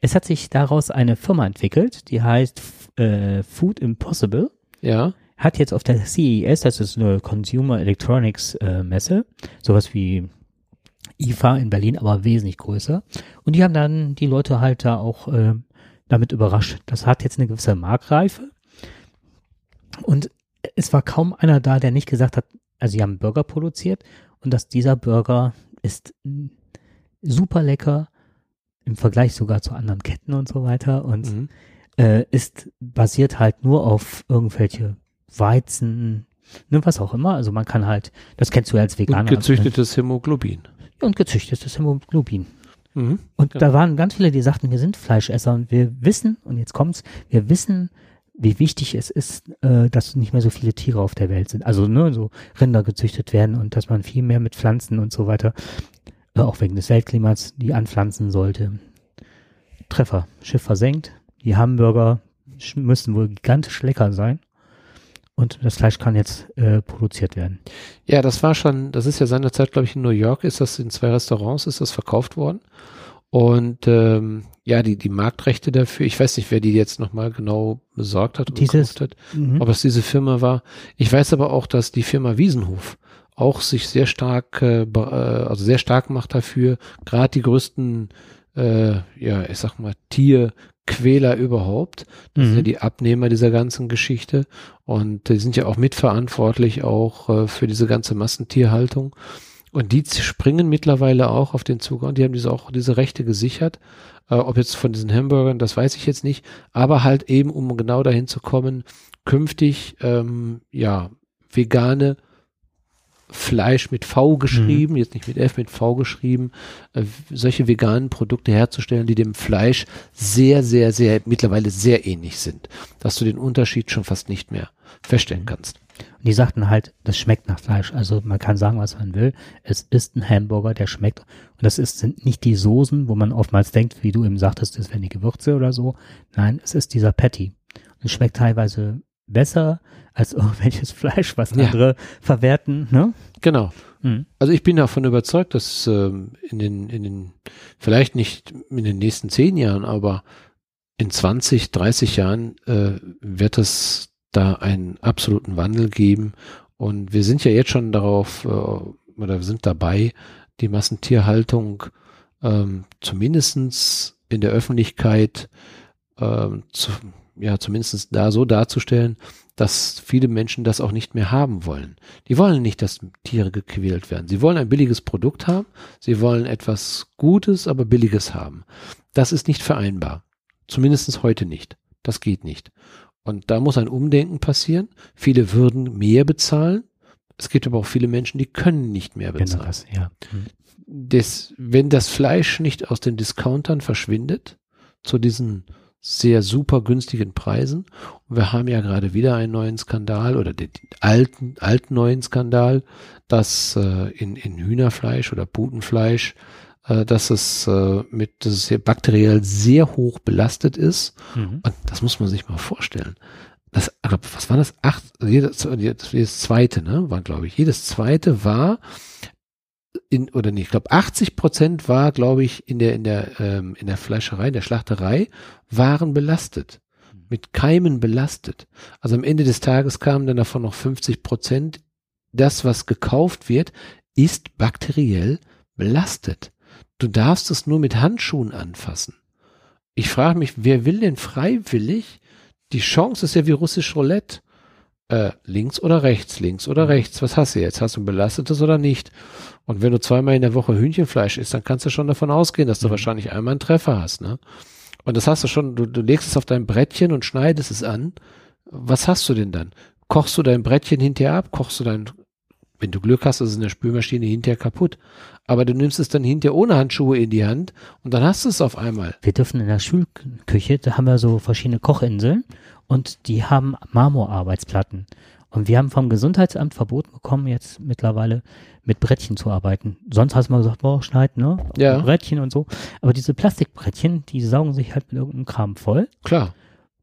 Es hat sich daraus eine Firma entwickelt, die heißt äh, Food Impossible. Ja hat jetzt auf der CES, das ist eine Consumer Electronics äh, Messe, sowas wie IFA in Berlin, aber wesentlich größer. Und die haben dann die Leute halt da auch äh, damit überrascht. Das hat jetzt eine gewisse Markreife. Und es war kaum einer da, der nicht gesagt hat, also sie haben Burger produziert und dass dieser Burger ist super lecker im Vergleich sogar zu anderen Ketten und so weiter und mhm. äh, ist basiert halt nur auf irgendwelche Weizen, ne, was auch immer. Also man kann halt, das kennst du ja als Veganer. Und gezüchtetes Hämoglobin. Und gezüchtetes Hämoglobin. Mhm, und ja. da waren ganz viele, die sagten, wir sind Fleischesser und wir wissen, und jetzt kommt's, wir wissen, wie wichtig es ist, äh, dass nicht mehr so viele Tiere auf der Welt sind. Also ne, so Rinder gezüchtet werden und dass man viel mehr mit Pflanzen und so weiter, äh, auch wegen des Weltklimas, die anpflanzen sollte. Treffer, Schiff versenkt, die Hamburger müssen wohl gigantisch lecker sein. Und das Fleisch kann jetzt äh, produziert werden. Ja, das war schon, das ist ja seinerzeit, glaube ich, in New York, ist das in zwei Restaurants, ist das verkauft worden. Und ähm, ja, die, die Marktrechte dafür, ich weiß nicht, wer die jetzt nochmal genau besorgt hat und Dieses, gekauft hat, -hmm. ob es diese Firma war. Ich weiß aber auch, dass die Firma Wiesenhof auch sich sehr stark, äh, äh also sehr stark macht dafür, gerade die größten, äh, ja, ich sag mal, Tierquäler überhaupt. Das mhm. sind ja die Abnehmer dieser ganzen Geschichte. Und die sind ja auch mitverantwortlich auch äh, für diese ganze Massentierhaltung. Und die springen mittlerweile auch auf den Zug und die haben diese auch diese Rechte gesichert. Äh, ob jetzt von diesen Hamburgern, das weiß ich jetzt nicht, aber halt eben, um genau dahin zu kommen, künftig ähm, ja vegane Fleisch mit V geschrieben, mhm. jetzt nicht mit F, mit V geschrieben, äh, solche veganen Produkte herzustellen, die dem Fleisch sehr, sehr, sehr, mittlerweile sehr ähnlich sind, dass du den Unterschied schon fast nicht mehr feststellen mhm. kannst. Und die sagten halt, das schmeckt nach Fleisch. Also man kann sagen, was man will. Es ist ein Hamburger, der schmeckt. Und das ist, sind nicht die Soßen, wo man oftmals denkt, wie du eben sagtest, das wären die Gewürze oder so. Nein, es ist dieser Patty. Und schmeckt teilweise besser als irgendwelches Fleisch, was andere ja. verwerten. Ne? Genau. Mhm. Also ich bin davon überzeugt, dass ähm, in den, in den, vielleicht nicht in den nächsten zehn Jahren, aber in 20, 30 Jahren äh, wird es da einen absoluten Wandel geben. Und wir sind ja jetzt schon darauf, äh, oder wir sind dabei, die Massentierhaltung ähm, zumindestens in der Öffentlichkeit ähm, zu, ja, zumindest da so darzustellen, dass viele Menschen das auch nicht mehr haben wollen. Die wollen nicht, dass Tiere gequält werden. Sie wollen ein billiges Produkt haben. Sie wollen etwas Gutes, aber Billiges haben. Das ist nicht vereinbar. Zumindest heute nicht. Das geht nicht. Und da muss ein Umdenken passieren. Viele würden mehr bezahlen. Es gibt aber auch viele Menschen, die können nicht mehr genau bezahlen. Genau das, ja. Das, wenn das Fleisch nicht aus den Discountern verschwindet, zu diesen sehr super günstigen Preisen, und wir haben ja gerade wieder einen neuen Skandal oder den alten, alten neuen Skandal, dass äh, in, in Hühnerfleisch oder Putenfleisch dass es äh, mit, dass es hier bakteriell sehr hoch belastet ist. Mhm. Und das muss man sich mal vorstellen. Das, was war das? Acht, jedes, jedes zweite, ne? War, glaube ich, jedes zweite war in, oder nicht, ich glaube 80 Prozent war, glaube ich, in der, in der, ähm, in der Fleischerei, in der Schlachterei, waren belastet. Mit Keimen belastet. Also am Ende des Tages kamen dann davon noch 50 Prozent. Das, was gekauft wird, ist bakteriell belastet. Du darfst es nur mit Handschuhen anfassen. Ich frage mich, wer will denn freiwillig? Die Chance ist ja wie russisch Roulette. Äh, links oder rechts, links oder rechts. Was hast du jetzt? Hast du ein belastetes oder nicht? Und wenn du zweimal in der Woche Hühnchenfleisch isst, dann kannst du schon davon ausgehen, dass du mhm. wahrscheinlich einmal einen Treffer hast, ne? Und das hast du schon, du, du legst es auf dein Brettchen und schneidest es an. Was hast du denn dann? Kochst du dein Brettchen hinterher ab? Kochst du dein wenn du Glück hast, ist es in der Spülmaschine hinterher kaputt. Aber du nimmst es dann hinterher ohne Handschuhe in die Hand und dann hast du es auf einmal. Wir dürfen in der Schulküche, da haben wir so verschiedene Kochinseln und die haben Marmorarbeitsplatten. Und wir haben vom Gesundheitsamt verboten bekommen, jetzt mittlerweile mit Brettchen zu arbeiten. Sonst hast du mal gesagt, boah, schneid, ne? Ja. Brettchen und so. Aber diese Plastikbrettchen, die saugen sich halt mit irgendeinem Kram voll. Klar.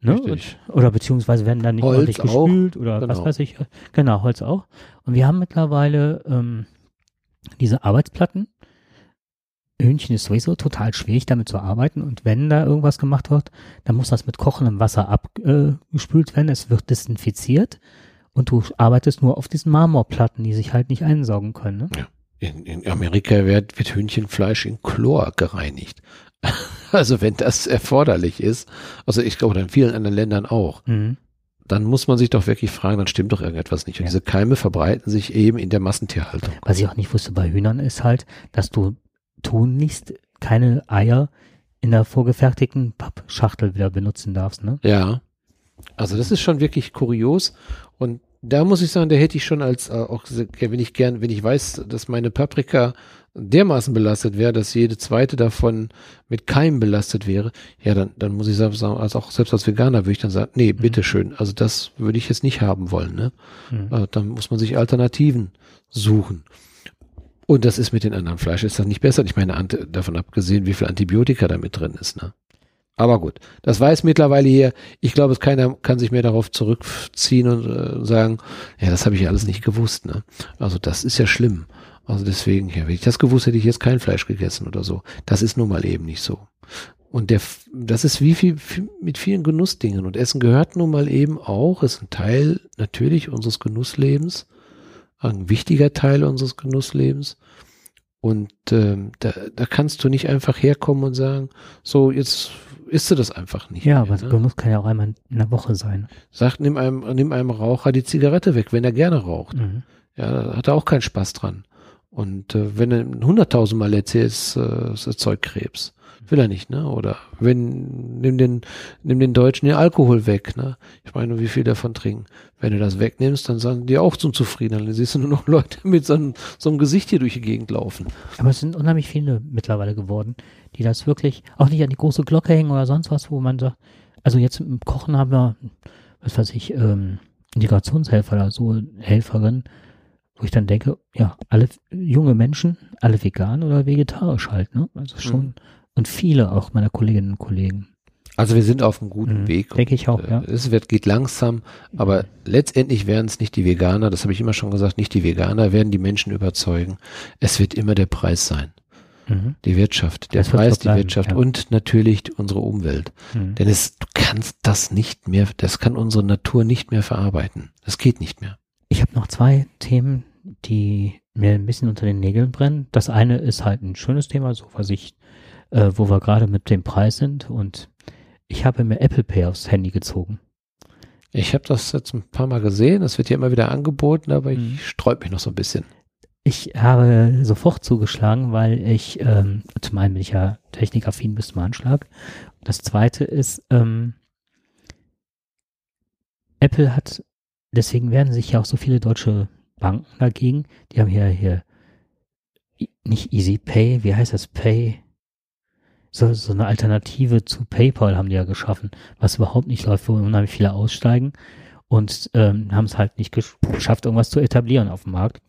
Ne? Und, oder beziehungsweise werden dann nicht Holz ordentlich gespült oder genau. was weiß ich. Genau, Holz auch. Und wir haben mittlerweile ähm, diese Arbeitsplatten. Hühnchen ist sowieso total schwierig, damit zu arbeiten. Und wenn da irgendwas gemacht wird, dann muss das mit kochendem Wasser abgespült werden. Es wird desinfiziert. Und du arbeitest nur auf diesen Marmorplatten, die sich halt nicht einsaugen können. Ne? Ja. In, in Amerika wird, wird Hühnchenfleisch in Chlor gereinigt. Also wenn das erforderlich ist, also ich glaube in vielen anderen Ländern auch, Mhm. Dann muss man sich doch wirklich fragen, dann stimmt doch irgendetwas nicht. Und Ja. diese Keime verbreiten sich eben in der Massentierhaltung. Was ich auch nicht wusste bei Hühnern ist halt, dass du tunlichst keine Eier in der vorgefertigten Pappschachtel wieder benutzen darfst, ne? Ja. Also das ist schon wirklich kurios. Und da muss ich sagen, da hätte ich schon als äh, auch wenn ich gern, wenn ich weiß, dass meine Paprika dermaßen belastet wäre, dass jede zweite davon mit Keimen belastet wäre, ja, dann, dann muss ich sagen, also auch selbst als Veganer würde ich dann sagen, nee, bitteschön, also das würde ich jetzt nicht haben wollen, ne? Mhm. Also dann muss man sich Alternativen suchen. Und das ist mit den anderen Fleisch ist dann nicht besser. Ich meine, davon abgesehen, wie viel Antibiotika da mit drin ist, ne? Aber gut, das weiß mittlerweile hier. Ich glaube, es keiner kann sich mehr darauf zurückziehen und äh, sagen, ja, das habe ich alles nicht gewusst, ne? Also das ist ja schlimm. Also deswegen, ja, wenn ich das gewusst hätte, ich jetzt kein Fleisch gegessen oder so. Das ist nun mal eben nicht so. Und der, das ist wie viel mit vielen Genussdingen. Und Essen gehört nun mal eben auch, ist ein Teil natürlich unseres Genusslebens, ein wichtiger Teil unseres Genusslebens. Und ähm, da, da kannst du nicht einfach herkommen und sagen, so, jetzt isst du das einfach nicht. Ja, mehr, aber ne? Genuss kann ja auch einmal in der Woche sein. Sagt, nimm einem, nimm einem Raucher die Zigarette weg, wenn er gerne raucht. Mhm. Ja, da hat er auch keinen Spaß dran. Und äh, wenn er hunderttausendmal erzählt, äh, es erzeugt Krebs. Will er nicht, ne? Oder wenn, nimm den, nimm den Deutschen den Alkohol weg, ne? Ich meine, wie viel davon trinken. Wenn du das wegnimmst, dann sagen die auch zum Zufrieden. Dann siehst du nur noch Leute mit so einem, so einem Gesicht hier durch die Gegend laufen. Aber es sind unheimlich viele mittlerweile geworden, die das wirklich auch nicht an die große Glocke hängen oder sonst was, wo man sagt, also jetzt im Kochen haben wir, was weiß ich, ähm, Integrationshelfer oder so, Helferin, wo ich dann denke, ja, alle junge Menschen, alle vegan oder vegetarisch halt, ne? Also schon, Mhm. und viele auch meiner Kolleginnen und Kollegen. Also wir sind auf einem guten Mhm. Weg. Denke ich auch, Äh, ja. Es wird, geht langsam, aber letztendlich werden es nicht die Veganer, das habe ich immer schon gesagt, nicht die Veganer werden die Menschen überzeugen. Es wird immer der Preis sein. Mhm. Die Wirtschaft, der Das Preis, die bleiben, Wirtschaft ja. und natürlich unsere Umwelt. Mhm. Denn es, du kannst das nicht mehr, das kann unsere Natur nicht mehr verarbeiten. Das geht nicht mehr. Ich habe noch zwei Themen, die mir ein bisschen unter den Nägeln brennen. Das eine ist halt ein schönes Thema, so was ich, äh, wo wir gerade mit dem Preis sind. Und ich habe mir Apple Pay aufs Handy gezogen. Ich habe das jetzt ein paar Mal gesehen, es wird ja immer wieder angeboten, aber Mhm. ich sträub mich noch so ein bisschen. Ich habe sofort zugeschlagen, weil ich, ähm, zum einen bin ich ja technikaffin bis zum Anschlag. Das zweite ist, ähm, Apple hat, deswegen werden sich ja auch so viele deutsche Banken dagegen, die haben hier, hier, nicht Easy Pay, wie heißt das, Pay, so, so eine Alternative zu PayPal haben die ja geschaffen, was überhaupt nicht läuft, wo unheimlich viele aussteigen und ähm, haben es halt nicht gesch- geschafft, irgendwas zu etablieren auf dem Markt.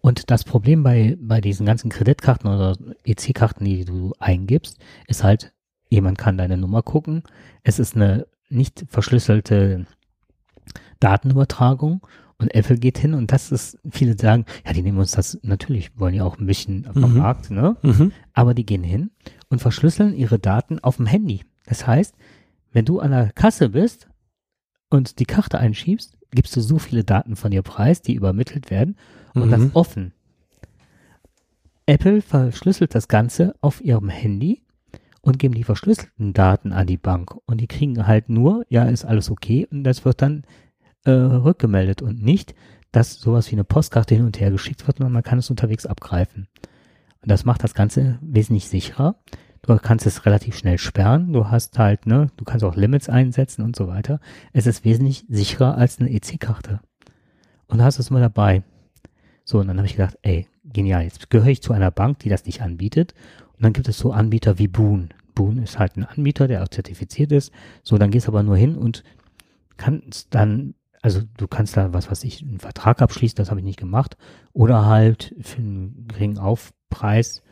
Und das Problem bei, bei diesen ganzen Kreditkarten oder EC-Karten, die du eingibst, ist halt, jemand kann deine Nummer gucken. Es ist eine nicht verschlüsselte Datenübertragung und Apple geht hin und das ist, viele sagen, ja, die nehmen uns das, natürlich wollen ja auch ein bisschen vom Mhm. Markt, ne? Mhm. Aber die gehen hin und verschlüsseln ihre Daten auf dem Handy. Das heißt, wenn du an der Kasse bist und die Karte einschiebst, gibst du so viele Daten von dir preis, die übermittelt werden und das Mhm. offen. Apple verschlüsselt das Ganze auf ihrem Handy und geben die verschlüsselten Daten an die Bank und die kriegen halt nur, ja, ist alles okay und das wird dann äh, rückgemeldet und nicht, dass sowas wie eine Postkarte hin und her geschickt wird, sondern man kann es unterwegs abgreifen. Und das macht das Ganze wesentlich sicherer. Du kannst es relativ schnell sperren. Du hast halt, ne, du kannst auch Limits einsetzen und so weiter. Es ist wesentlich sicherer als eine EC-Karte. Und da hast du es mal dabei. So, und dann habe ich gedacht, ey, genial, jetzt gehöre ich zu einer Bank, die das nicht anbietet. Und dann gibt es so Anbieter wie Boon. Boon ist halt ein Anbieter, der auch zertifiziert ist. So, dann gehst du aber nur hin und kannst dann, also du kannst da, was weiß ich, einen Vertrag abschließen, das habe ich nicht gemacht. Oder halt für einen geringen Aufpreis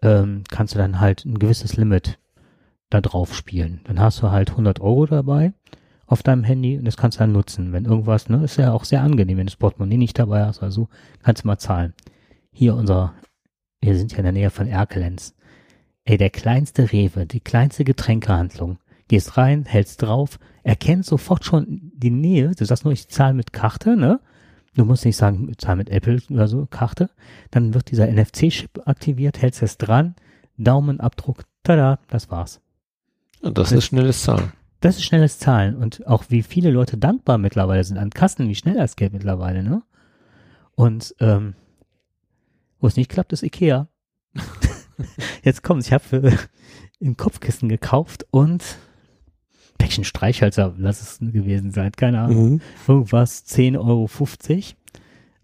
ähm, kannst du dann halt ein gewisses Limit da drauf spielen. Dann hast du halt 100 Euro dabei auf deinem Handy und das kannst du dann nutzen. Wenn irgendwas, ne, ist ja auch sehr angenehm, wenn du das Portemonnaie nicht dabei hast, also kannst du mal zahlen. Hier unser, wir sind ja in der Nähe von Erkelenz. Ey, der kleinste Rewe, die kleinste Getränkehandlung. Gehst rein, hältst drauf, erkennst sofort schon die Nähe. Du sagst nur, ich zahle mit Karte, ne? Du musst nicht sagen, ich zahle mit Apple oder so, Karte. Dann wird dieser NFC-Chip aktiviert, hältst es dran, Daumenabdruck, tada, das war's. Und das ist schnelles Zahlen. Das ist schnelles Zahlen und auch wie viele Leute dankbar mittlerweile sind an Kassen, wie schnell das geht mittlerweile, ne? Und ähm, wo es nicht klappt, ist Ikea. Jetzt kommt's, ich habe ein Kopfkissen gekauft und Päckchen Streichhölzer, lass es gewesen sein, keine Ahnung. Mhm. Irgendwas, 10,50 Euro.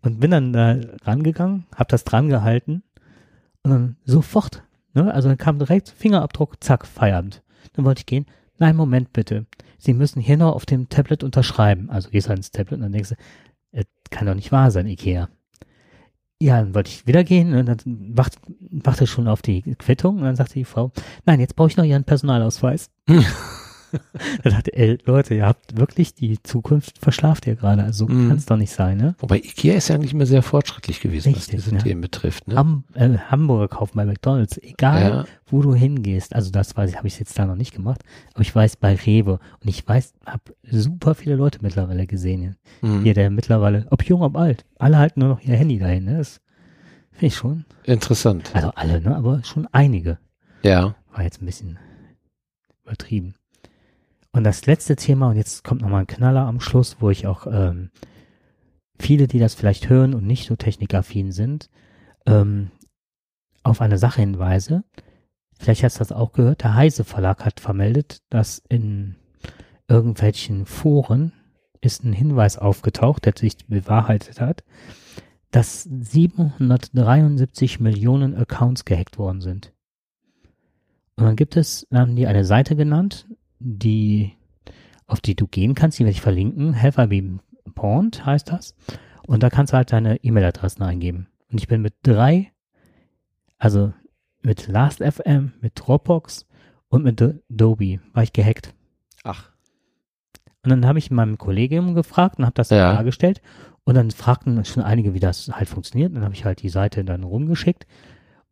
Und bin dann da rangegangen, hab das dran gehalten und dann sofort, ne, also dann kam direkt Fingerabdruck, zack, Feierabend. Dann wollte ich gehen. Nein, Moment bitte. Sie müssen hier noch auf dem Tablet unterschreiben. Also gehst halt ins Tablet und dann denkst du, äh, kann doch nicht wahr sein, Ikea. Ja, dann wollte ich wieder gehen und dann wacht, wachte schon auf die Quittung und dann sagte die Frau, nein, jetzt brauche ich noch Ihren Personalausweis. da dachte ey, Leute, ihr habt wirklich die Zukunft verschlaft ihr gerade. Also Mhm. kann es doch nicht sein, ne? Wobei Ikea ist ja eigentlich immer sehr fortschrittlich gewesen, was Richtig, diese ja. Themen betrifft. Ne? Ham äh, Hamburger kaufen bei McDonalds, egal Ja. wo du hingehst. Also das weiß ich, habe ich jetzt da noch nicht gemacht, aber ich weiß bei Rewe und ich weiß, habe super viele Leute mittlerweile gesehen. Mhm. Hier, der mittlerweile, ob jung, ob alt, alle halten nur noch ihr Handy dahin. Ne? Das finde ich schon. Interessant. Also alle, ne? aber schon einige. Ja. War jetzt ein bisschen übertrieben. Und das letzte Thema, und jetzt kommt nochmal ein Knaller am Schluss, wo ich auch ähm, viele, die das vielleicht hören und nicht so technikaffin sind, ähm, auf eine Sache hinweise. Vielleicht hast du das auch gehört. Der Heise Verlag hat vermeldet, dass in irgendwelchen Foren ist ein Hinweis aufgetaucht, der sich bewahrheitet hat, dass 773 Millionen Accounts gehackt worden sind. Und dann gibt es, dann haben die eine Seite genannt, die, auf die du gehen kannst, die werde ich verlinken. Pawned heißt das. Und da kannst du halt deine E-Mail-Adressen eingeben. Und ich bin mit drei, also mit Last.fm, mit Dropbox und mit Adobe war ich gehackt. Ach. Und dann habe ich meinem Kollegium gefragt und habe das Ja. dargestellt. Und dann fragten schon einige, wie das halt funktioniert. Und dann habe ich halt die Seite dann rumgeschickt.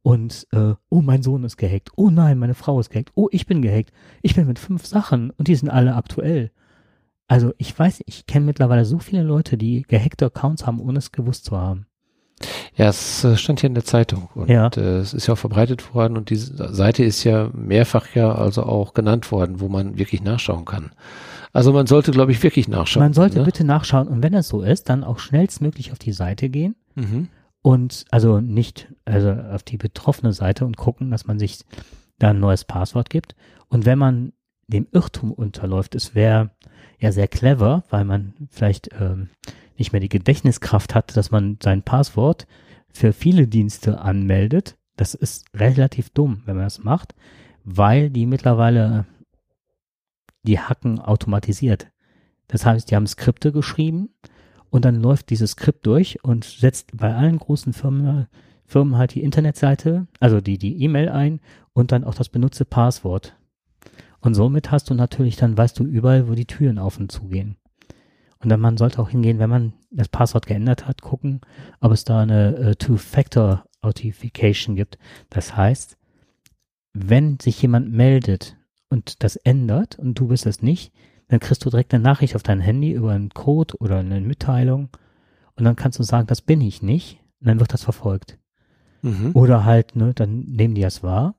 Und, äh, oh, mein Sohn ist gehackt. Oh nein, meine Frau ist gehackt. Oh, ich bin gehackt. Ich bin mit fünf Sachen und die sind alle aktuell. Also ich weiß, ich kenne mittlerweile so viele Leute, die gehackte Accounts haben, ohne es gewusst zu haben. Ja, es äh, stand hier in der Zeitung und Ja. äh, es ist ja auch verbreitet worden und diese Seite ist ja mehrfach ja also auch genannt worden, wo man wirklich nachschauen kann. Also man sollte, glaube ich, wirklich nachschauen. Man sollte ne? bitte nachschauen und wenn das so ist, dann auch schnellstmöglich auf die Seite gehen Mhm. Und also nicht also auf die betroffene Seite und gucken, dass man sich da ein neues Passwort gibt. Und wenn man dem Irrtum unterläuft, es wäre ja sehr clever, weil man vielleicht ähm, nicht mehr die Gedächtniskraft hat, dass man sein Passwort für viele Dienste anmeldet. Das ist relativ dumm, wenn man das macht, weil die mittlerweile die Hacken automatisiert. Das heißt, die haben Skripte geschrieben und dann läuft dieses Skript durch und setzt bei allen großen Firmen, Firmen halt die Internetseite, also die die E-Mail ein und dann auch das benutzte Passwort. Und somit hast du natürlich, dann weißt du überall, wo die Türen auf und zu gehen. Und dann man sollte auch hingehen, wenn man das Passwort geändert hat, gucken, ob es da eine äh, Two-Factor Authentication gibt. Das heißt, wenn sich jemand meldet und das ändert und du bist es nicht, dann kriegst du direkt eine Nachricht auf dein Handy über einen Code oder eine Mitteilung und dann kannst du sagen, das bin ich nicht und dann wird das verfolgt. Mhm. Oder halt, ne, dann nehmen die das wahr.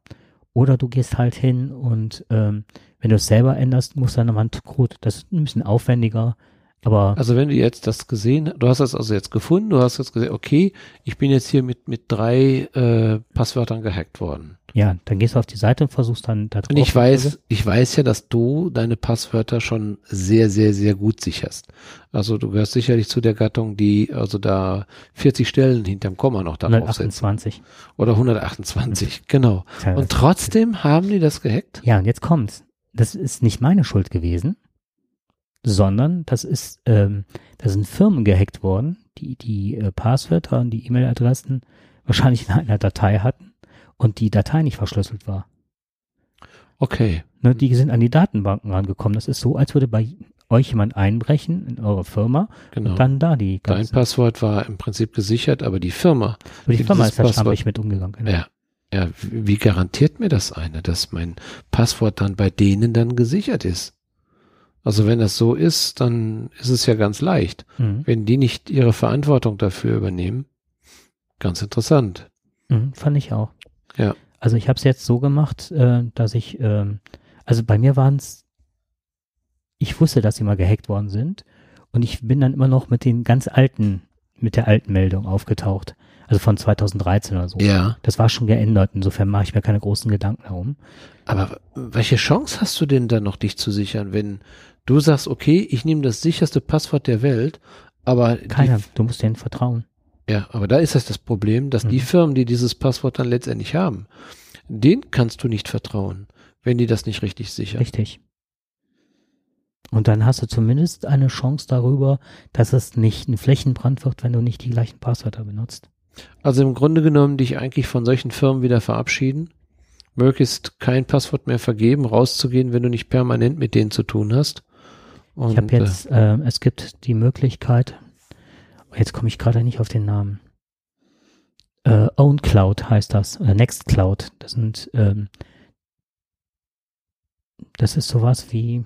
Oder du gehst halt hin und ähm, wenn du es selber änderst, musst du dann nochmal einen Code. Das ist ein bisschen aufwendiger, aber Also wenn du jetzt das gesehen, du hast das also jetzt gefunden, du hast jetzt gesehen, okay, ich bin jetzt hier mit mit drei äh, Passwörtern gehackt worden. ja, dann gehst du auf die Seite und versuchst dann da drauf. Und ich weiß, ich weiß ja, dass du deine Passwörter schon sehr, sehr, sehr gut sicherst. Also du gehörst sicherlich zu der Gattung, die also da 40 Stellen hinterm Komma noch da draufsetzt. 128. Oder 128, genau. Und trotzdem haben die das gehackt? Ja, und jetzt kommt's. Das ist nicht meine Schuld gewesen, sondern das ist, ähm, da sind Firmen gehackt worden, die die äh, Passwörter und die E-Mail-Adressen wahrscheinlich in einer Datei hatten und die Datei nicht verschlüsselt war. Okay. Ne, die sind an die Datenbanken rangekommen. Das ist so, als würde bei euch jemand einbrechen in eure Firma Genau. und dann da die Dein ganze. Passwort war im Prinzip gesichert, aber die Firma, Aber die die Firma ist da schamlich mit umgegangen. Genau. ja, ja, wie garantiert mir das eine, dass mein Passwort dann bei denen dann gesichert ist? Also wenn das so ist, dann ist es ja ganz leicht. Mhm. Wenn die nicht ihre Verantwortung dafür übernehmen, ganz interessant. Mhm, fand ich auch. Ja. Also ich habe es jetzt so gemacht, äh, dass ich, ähm, also bei mir waren es, ich wusste, dass sie mal gehackt worden sind und ich bin dann immer noch mit den ganz alten, mit der alten Meldung aufgetaucht. Also von 2013 oder so. Ja. Das war schon geändert. Insofern mache ich mir keine großen Gedanken darum. Aber welche Chance hast du denn dann noch, dich zu sichern, wenn du sagst, okay, ich nehme das sicherste Passwort der Welt, aber Keiner, du musst denen vertrauen. Ja, aber da ist das das Problem, dass mhm. die Firmen, die dieses Passwort dann letztendlich haben, denen kannst du nicht vertrauen, wenn die das nicht richtig sichern. Richtig. Und dann hast du zumindest eine Chance darüber, dass es nicht ein Flächenbrand wird, wenn du nicht die gleichen Passwörter benutzt. Also im Grunde genommen dich eigentlich von solchen Firmen wieder verabschieden, möglichst kein Passwort mehr vergeben, rauszugehen, wenn du nicht permanent mit denen zu tun hast. Und, ich habe jetzt, äh, äh, es gibt die Möglichkeit, jetzt komme ich gerade nicht auf den Namen. Äh, Own Cloud heißt das, oder Next Cloud. Das sind, ähm, das ist sowas wie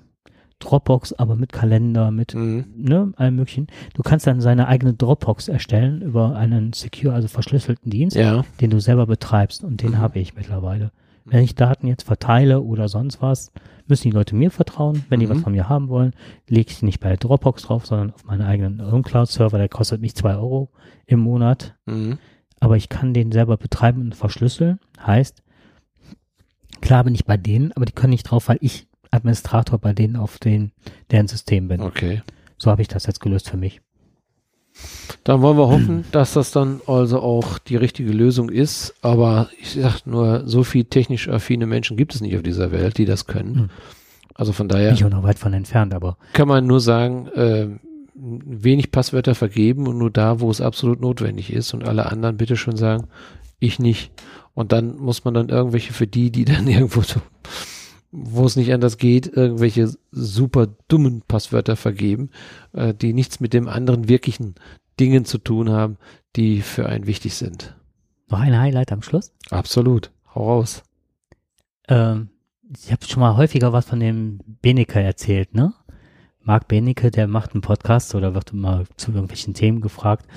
Dropbox, aber mit Kalender, mit mhm. ne, allem möglichen. Du kannst dann seine eigene Dropbox erstellen über einen secure, also verschlüsselten Dienst, ja. den du selber betreibst und den mhm. habe ich mittlerweile. Wenn ich Daten jetzt verteile oder sonst was, müssen die Leute mir vertrauen. Wenn die was mhm. von mir haben wollen, lege ich nicht bei Dropbox drauf, sondern auf meinen eigenen Cloud-Server. Der kostet mich zwei Euro im Monat. Mhm. Aber ich kann den selber betreiben und verschlüsseln. Heißt, klar bin ich bei denen, aber die können nicht drauf, weil ich Administrator bei denen auf den, deren System bin. Okay. So habe ich das jetzt gelöst für mich. Dann wollen wir hoffen, dass das dann also auch die richtige Lösung ist. Aber ich sag nur, so viel technisch affine Menschen gibt es nicht auf dieser Welt, die das können. Hm. Also von daher. Nicht auch noch weit von entfernt, aber. Kann man nur sagen, äh, wenig Passwörter vergeben und nur da, wo es absolut notwendig ist und alle anderen bitte schon sagen, ich nicht. Und dann muss man dann irgendwelche für die, die dann irgendwo so wo es nicht anders geht, irgendwelche super dummen Passwörter vergeben, äh, die nichts mit dem anderen wirklichen Dingen zu tun haben, die für einen wichtig sind. Noch ein Highlight am Schluss? Absolut. Hau raus. Ähm, ich habe schon mal häufiger was von dem Benecke erzählt, ne? Marc Benecke, der macht einen Podcast oder wird immer zu irgendwelchen Themen gefragt.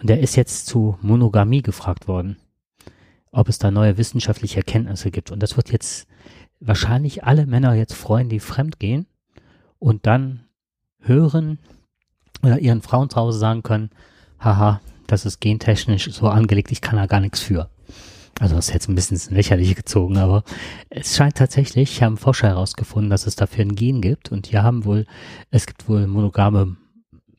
Und der ist jetzt zu Monogamie gefragt worden, ob es da neue wissenschaftliche Erkenntnisse gibt. Und das wird jetzt wahrscheinlich alle Männer jetzt freuen, die fremd gehen und dann hören oder ihren Frauen zu Hause sagen können, haha, das ist gentechnisch so angelegt, ich kann da gar nichts für. Also das ist jetzt ein bisschen lächerlich gezogen, aber es scheint tatsächlich, haben Forscher herausgefunden, dass es dafür ein Gen gibt und die haben wohl, es gibt wohl monogame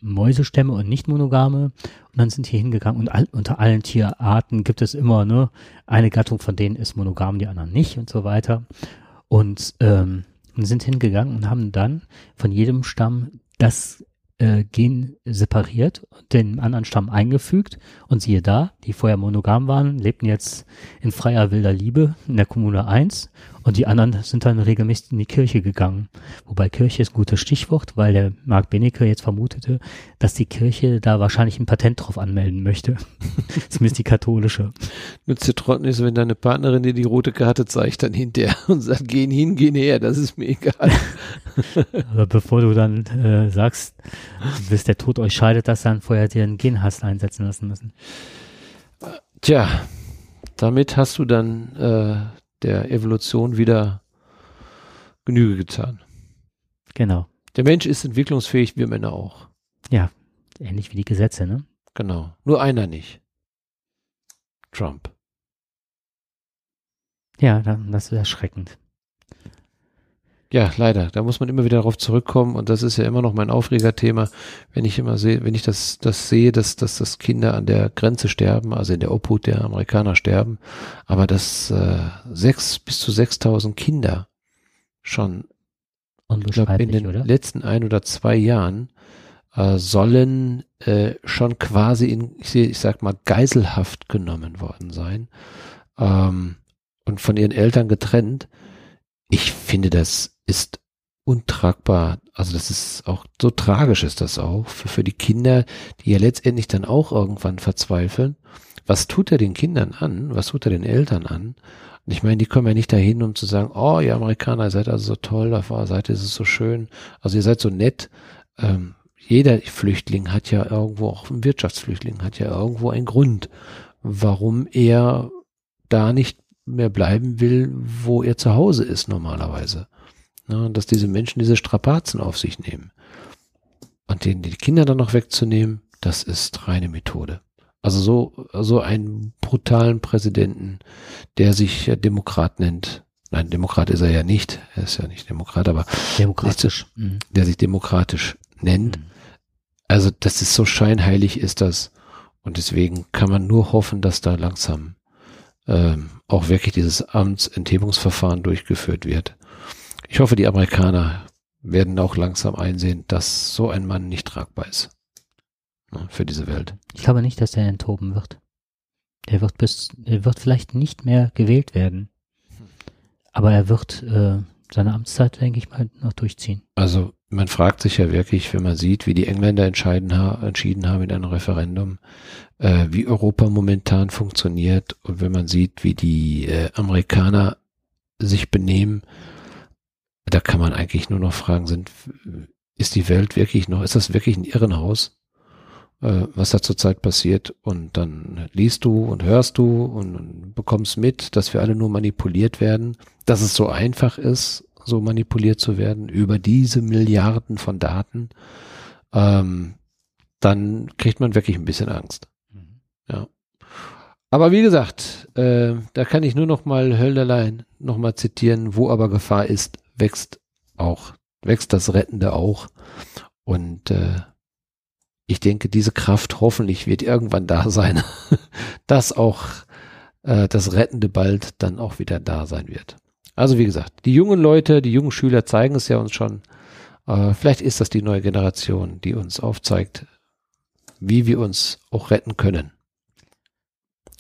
Mäusestämme und nicht monogame und dann sind die hingegangen und all, unter allen Tierarten gibt es immer ne eine Gattung von denen ist monogam, die anderen nicht und so weiter und ähm, sind hingegangen und haben dann von jedem Stamm das äh, Gen separiert und den anderen Stamm eingefügt. Und siehe da, die vorher monogam waren, lebten jetzt in freier wilder Liebe in der Kommune 1 und die anderen sind dann regelmäßig in die Kirche gegangen. Wobei Kirche ist ein gutes Stichwort, weil der Marc Benecke jetzt vermutete, dass die Kirche da wahrscheinlich ein Patent drauf anmelden möchte. Zumindest die katholische. Nützt dir trotzdem nicht, wenn deine Partnerin dir die rote Karte zeigt, dann hinterher und sagt, gehen hin, gehen her, das ist mir egal. Aber bevor du dann äh, sagst, bis der Tod euch scheidet, dass dann vorher dir einen Genhass einsetzen lassen müssen. Tja, damit hast du dann äh, der Evolution wieder Genüge getan. Genau. Der Mensch ist entwicklungsfähig, wir Männer auch. Ja, ähnlich wie die Gesetze, ne? Genau. Nur einer nicht. Trump. Ja, das ist erschreckend. Ja, leider. Da muss man immer wieder darauf zurückkommen und das ist ja immer noch mein Aufregerthema, wenn ich immer sehe, wenn ich das, das sehe, dass, dass, dass Kinder an der Grenze sterben, also in der Obhut der Amerikaner sterben, aber dass äh, sechs bis zu sechstausend Kinder schon glaub, in den oder? letzten ein oder zwei Jahren äh, sollen äh, schon quasi in, ich, ich sag mal, Geiselhaft genommen worden sein ähm, und von ihren Eltern getrennt. Ich finde das ist untragbar. Also das ist auch so tragisch ist das auch für, für die Kinder, die ja letztendlich dann auch irgendwann verzweifeln. Was tut er den Kindern an? Was tut er den Eltern an? Und ich meine, die kommen ja nicht dahin, um zu sagen, oh, ihr Amerikaner, ihr seid also so toll, auf eurer Seite ist es so schön, also ihr seid so nett. Ähm, jeder Flüchtling hat ja irgendwo, auch ein Wirtschaftsflüchtling hat ja irgendwo einen Grund, warum er da nicht mehr bleiben will, wo er zu Hause ist normalerweise. Ja, dass diese Menschen diese Strapazen auf sich nehmen. Und denen die Kinder dann noch wegzunehmen, das ist reine Methode. Also so, so einen brutalen Präsidenten, der sich Demokrat nennt. Nein, Demokrat ist er ja nicht. Er ist ja nicht Demokrat, aber demokratisch. Mhm. der sich demokratisch nennt. Mhm. Also das ist so scheinheilig ist das. Und deswegen kann man nur hoffen, dass da langsam ähm, auch wirklich dieses Amtsenthebungsverfahren durchgeführt wird. Ich hoffe, die Amerikaner werden auch langsam einsehen, dass so ein Mann nicht tragbar ist ne, für diese Welt. Ich glaube nicht, dass er enthoben wird. Er wird bis, er wird vielleicht nicht mehr gewählt werden. Aber er wird äh, seine Amtszeit, denke ich mal, noch durchziehen. Also man fragt sich ja wirklich, wenn man sieht, wie die Engländer entscheiden entschieden haben in einem Referendum, äh, wie Europa momentan funktioniert und wenn man sieht, wie die äh, Amerikaner sich benehmen, da kann man eigentlich nur noch fragen, sind, ist die Welt wirklich noch, ist das wirklich ein Irrenhaus, äh, was da zurzeit passiert? Und dann liest du und hörst du und, und bekommst mit, dass wir alle nur manipuliert werden, dass es so einfach ist, so manipuliert zu werden über diese Milliarden von Daten, ähm, dann kriegt man wirklich ein bisschen Angst. Mhm. Ja. Aber wie gesagt, äh, da kann ich nur noch mal Hölderlein noch mal zitieren, wo aber Gefahr ist, wächst auch, wächst das Rettende auch. Und äh, ich denke, diese Kraft hoffentlich wird irgendwann da sein, dass auch äh, das Rettende bald dann auch wieder da sein wird. Also wie gesagt, die jungen Leute, die jungen Schüler zeigen es ja uns schon. Äh, vielleicht ist das die neue Generation, die uns aufzeigt, wie wir uns auch retten können.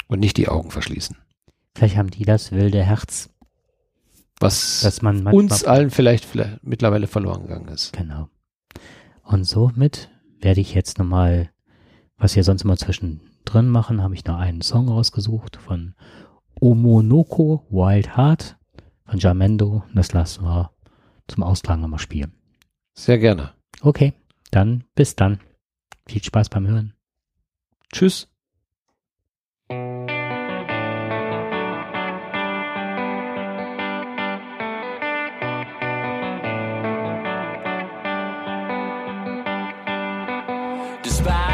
Und nicht die Augen verschließen. Vielleicht haben die das wilde Herz. Was uns allen vielleicht, vielleicht mittlerweile verloren gegangen ist. Genau. Und somit werde ich jetzt nochmal, was wir sonst immer zwischendrin machen, habe ich noch einen Song rausgesucht von Omonoko Wild Heart von Jamendo. Das lassen wir zum Austragen nochmal spielen. Sehr gerne. Okay, dann bis dann. Viel Spaß beim Hören. Tschüss. Back.